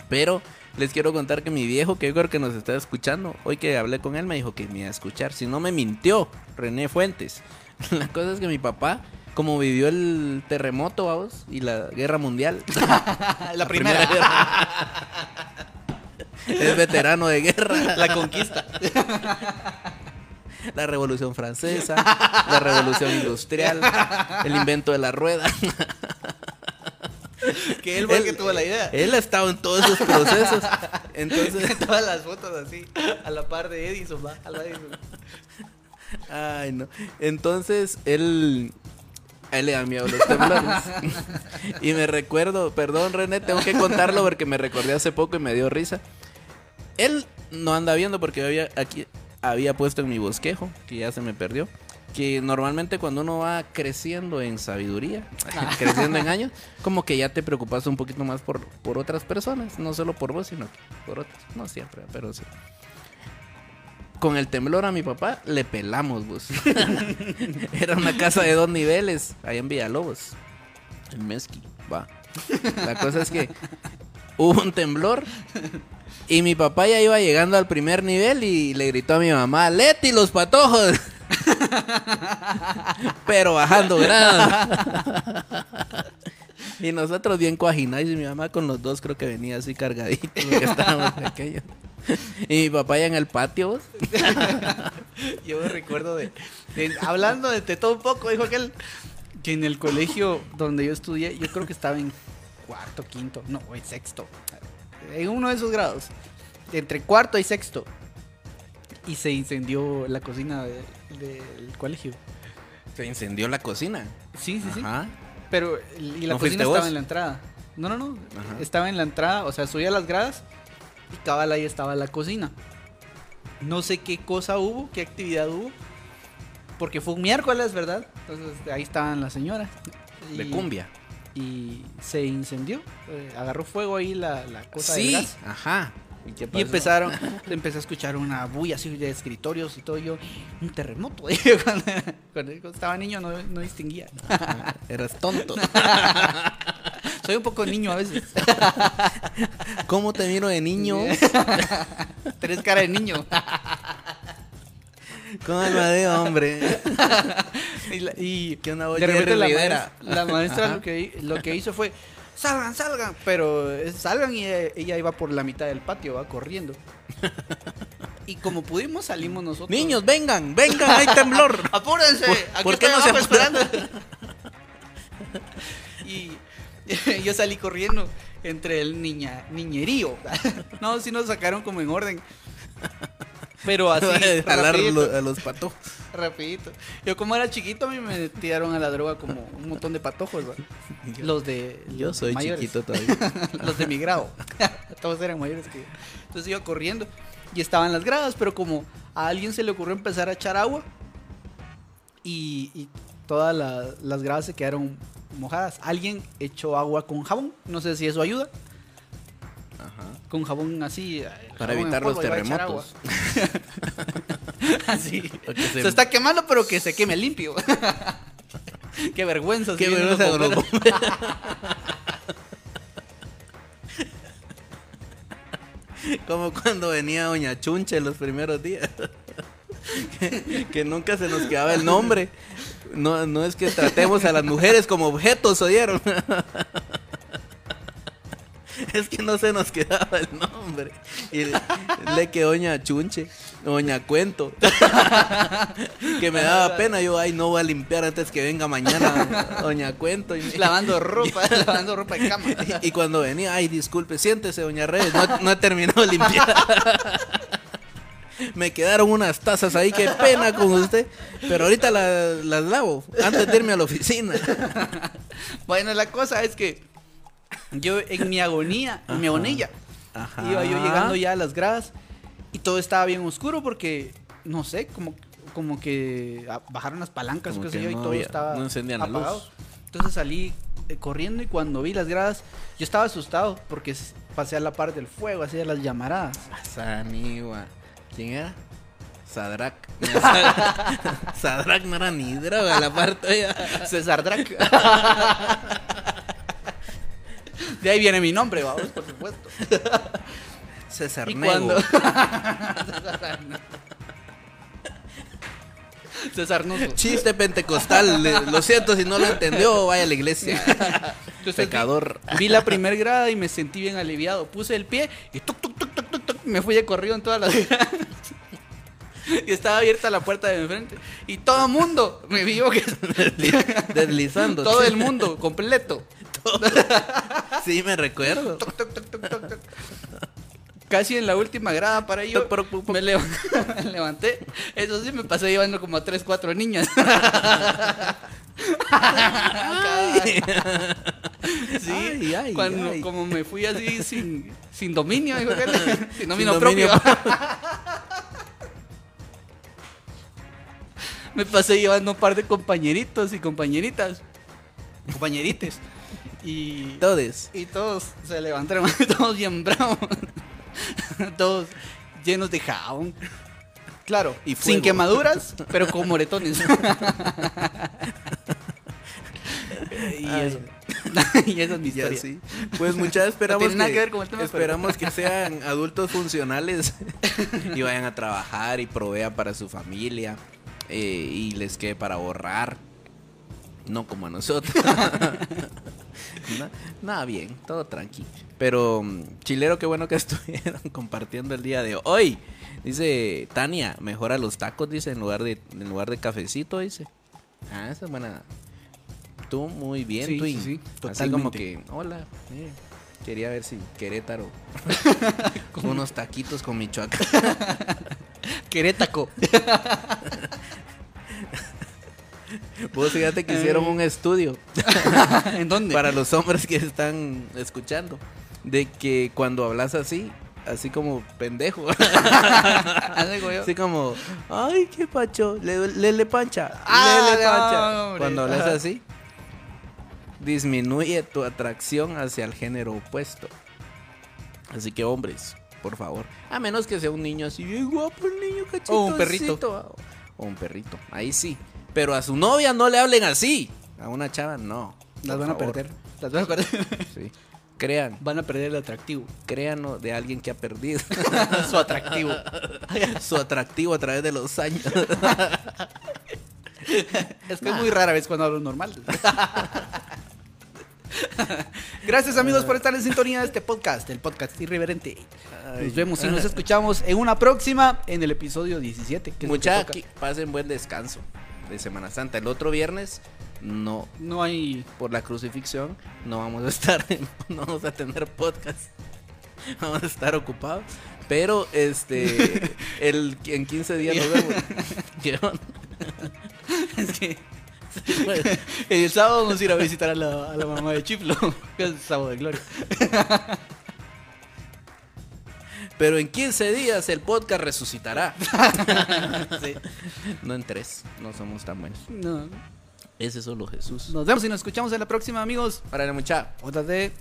Pero les quiero contar que mi viejo, que yo creo que nos está escuchando, hoy que hablé con él, me dijo que me iba a escuchar. Si no me mintió, René Fuentes. La cosa es que mi papá, como vivió el terremoto, vamos, y la guerra mundial. La primera. guerra. Es veterano de guerra. La conquista. La revolución francesa, la revolución industrial, el invento de la rueda. Que él fue el que tuvo la idea. Él ha estado en todos esos procesos. Entonces, Todas las fotos así, a la par de Edison, va, Edison. ay no. Entonces, él A él le dan miedo los temblores. y me recuerdo, perdón René, tengo que contarlo porque me recordé hace poco y me dio risa. Él no anda viendo porque había aquí había puesto en mi bosquejo, que ya se me perdió, que normalmente cuando uno va creciendo en sabiduría, creciendo en años, como que ya te preocupas un poquito más por, por otras personas, no solo por vos, sino por otras, no siempre, pero sí. Con el temblor a mi papá le pelamos, vos. Era una casa de dos niveles, ahí en Villalobos, en Mezqui, va. La cosa es que hubo un temblor y mi papá ya iba llegando al primer nivel y le gritó a mi mamá, Leti, los patojos. Pero bajando grados. y nosotros bien coaginados y mi mamá con los dos creo que venía así cargaditos porque estábamos. Y mi papá ya en el patio. Yo me recuerdo de, hablando de, de todo un poco, dijo aquel que en el colegio donde yo estudié, yo creo que estaba en cuarto, quinto, no, en sexto, en uno de esos grados, entre cuarto y sexto, y se incendió la cocina de- del colegio. Se incendió la cocina. Sí, sí, sí. Pero y la ¿No cocina estaba vos? en la entrada. No, no, no. Ajá. Estaba en la entrada, o sea, subía las gradas y cabal ahí estaba la cocina. No sé qué cosa hubo, qué actividad hubo. Porque fue un miércoles, ¿verdad? Entonces ahí estaban las señoras. De cumbia. Y se incendió. eh, agarró fuego ahí la, la cosa Sí, gas. ajá. ¿Y qué Y empezaron, empecé a escuchar una bulla así de escritorios y todo. Yo, un terremoto. cuando estaba niño no, no distinguía. Ajá, Eras tonto. Soy un poco niño a veces. ¿Cómo te miro de niño? Tres cara de niño. Con alma de hombre. y, la- y Que una de repente la maestra, la maestra lo, que, lo que hizo fue, salgan, salgan. Pero eh, salgan y ella, ella iba por la mitad del patio, va corriendo. Y como pudimos salimos nosotros. Niños, vengan, vengan, hay temblor. apúrense. ¿Por- aquí por qué no se esperando. y yo salí corriendo entre el niña, niñerío. no, sí nos sacaron como en orden. Pero así, Jalar rapidito. a los patojos. Rapidito. Yo como era chiquito, a mí me tiraron a la droga como un montón de patojos, ¿va? Los de Yo soy mayores. chiquito todavía. los de mi grado. Todos eran mayores que yo. Entonces iba corriendo y estaban las gradas, pero como a alguien se le ocurrió empezar a echar agua y, y todas la- las gradas se quedaron mojadas. Alguien echó agua con jabón, no sé si eso ayuda. Ajá. Con jabón así. eh, Para jabón evitar los polvo, terremotos. Así. Se- Se está quemando, pero que se queme limpio. Qué vergüenza. Qué los vergüenza. Como cuando venía Doña Chunche los primeros días. que, que nunca se nos quedaba el nombre. No, no es que tratemos a las mujeres como objetos, ¿oyeron? es que no se nos quedaba el nombre. Y le, le quedó Doña Chunche, Doña Cuento. que me daba pena. Yo, ay, no voy a limpiar antes que venga mañana Doña Cuento. Y, Lavando ropa, lavando ropa de cama. y, y cuando venía, ay, disculpe, siéntese, doña Reyes, no, no he terminado de limpiar. Me quedaron unas tazas ahí, qué pena con usted. Pero ahorita la- las lavo, antes de irme a la oficina. Bueno, la cosa es que yo en mi agonía, en mi agonía, Ajá. iba yo llegando ya a las gradas y todo estaba bien oscuro porque, no sé, como, como que bajaron las palancas, Como qué sé yo, y todo había- estaba no encendían la luz. Entonces salí eh, corriendo y cuando vi las gradas, yo estaba asustado porque pasé a la par del fuego, hacía las llamaradas. Sanigua. ¿Quién era? Sadrak. Sadrak no era ni droga, la parte. César Drac. De ahí viene mi nombre, vamos, por supuesto. César Y Nego. César Nuso. Chiste pentecostal. Lo siento si no lo entendió, vaya a la iglesia. Entonces, Pecador. Vi, vi la primer grada y me sentí bien aliviado. Puse el pie y tuc, tuc, tuc, tuc, tuc, tuc, me fui de corrido en todas las gradas. Y estaba abierta la puerta de enfrente. Y todo el mundo me vio que. Deslizando. todo el mundo, completo. Sí, me recuerdo. Casi en la última grada para ello. Me leva- me levanté. Eso sí, me pasé llevando como a 3, 4 niñas. Sí, Ay, ay, cuando, como me fui así sin, sin dominio, dijo sin dominio dominio propio. me pasé llevando un par de compañeritos y compañeritas, compañerites, y, Todes. y todos se levantaron, todos bien bravos, todos llenos de jabón. Claro, Y sin quemaduras, pero con moretones. y eso. y esa es mi Ya historia. sí. Pues muchas esperamos que, que ver con el tema, pero- esperamos que sean adultos funcionales y vayan a trabajar y provean para su familia eh, y les quede para ahorrar. No como a nosotros. Na- Nada bien, todo tranqui. Pero mm, chilero, qué bueno que estuvieron compartiendo el día de hoy. Dice Tania, mejora los tacos, dice, en lugar de, en lugar de cafecito, dice. Ah, esa es buena. Tú muy bien, Sí, Twin. sí, sí, Así como que, hola, eh, quería ver si Querétaro. unos taquitos con Michoacán. Querétaco. Vos fíjate que hicieron un estudio ¿En dónde? para los hombres que están escuchando. De que cuando hablas así, así como pendejo. Así como ay, qué pacho, le, le, le pancha, Ah, le, le no, pancha. hombre. Cuando hablas así, disminuye tu atracción hacia el género opuesto. Así que hombres, por favor, a menos que sea un niño así, guapo el niño cachito. O un perrito. O un perrito, ahí sí. Pero a su novia no le hablen así. A una chava no. Las van a perder. Las van a perder. Sí. Crean, Van a perder el atractivo. créanlo de alguien que ha perdido Su atractivo. su atractivo a través de los años. Es que es muy rara vez cuando hablo normal. Gracias amigos por estar en sintonía de este podcast, el podcast irreverente. Nos vemos y nos escuchamos en una próxima, en el episodio 17. que es lo que Mucha, toca. pasen buen descanso de Semana Santa. El otro viernes, no, No hay... por la crucifixión, no vamos a estar, en- no vamos a tener podcast. Vamos a estar ocupados. Pero este, el, en 15 días nos vemos. ¿Qué onda? Es que... El sábado vamos a ir a visitar a la, a la mamá de Chiflo, que es sábado de gloria. Pero en 15 días el podcast resucitará. Sí. No en 3, no somos tan buenos. No. Ese es solo Jesús. Nos vemos y nos escuchamos en la próxima amigos. Órale, mucha. Otra de...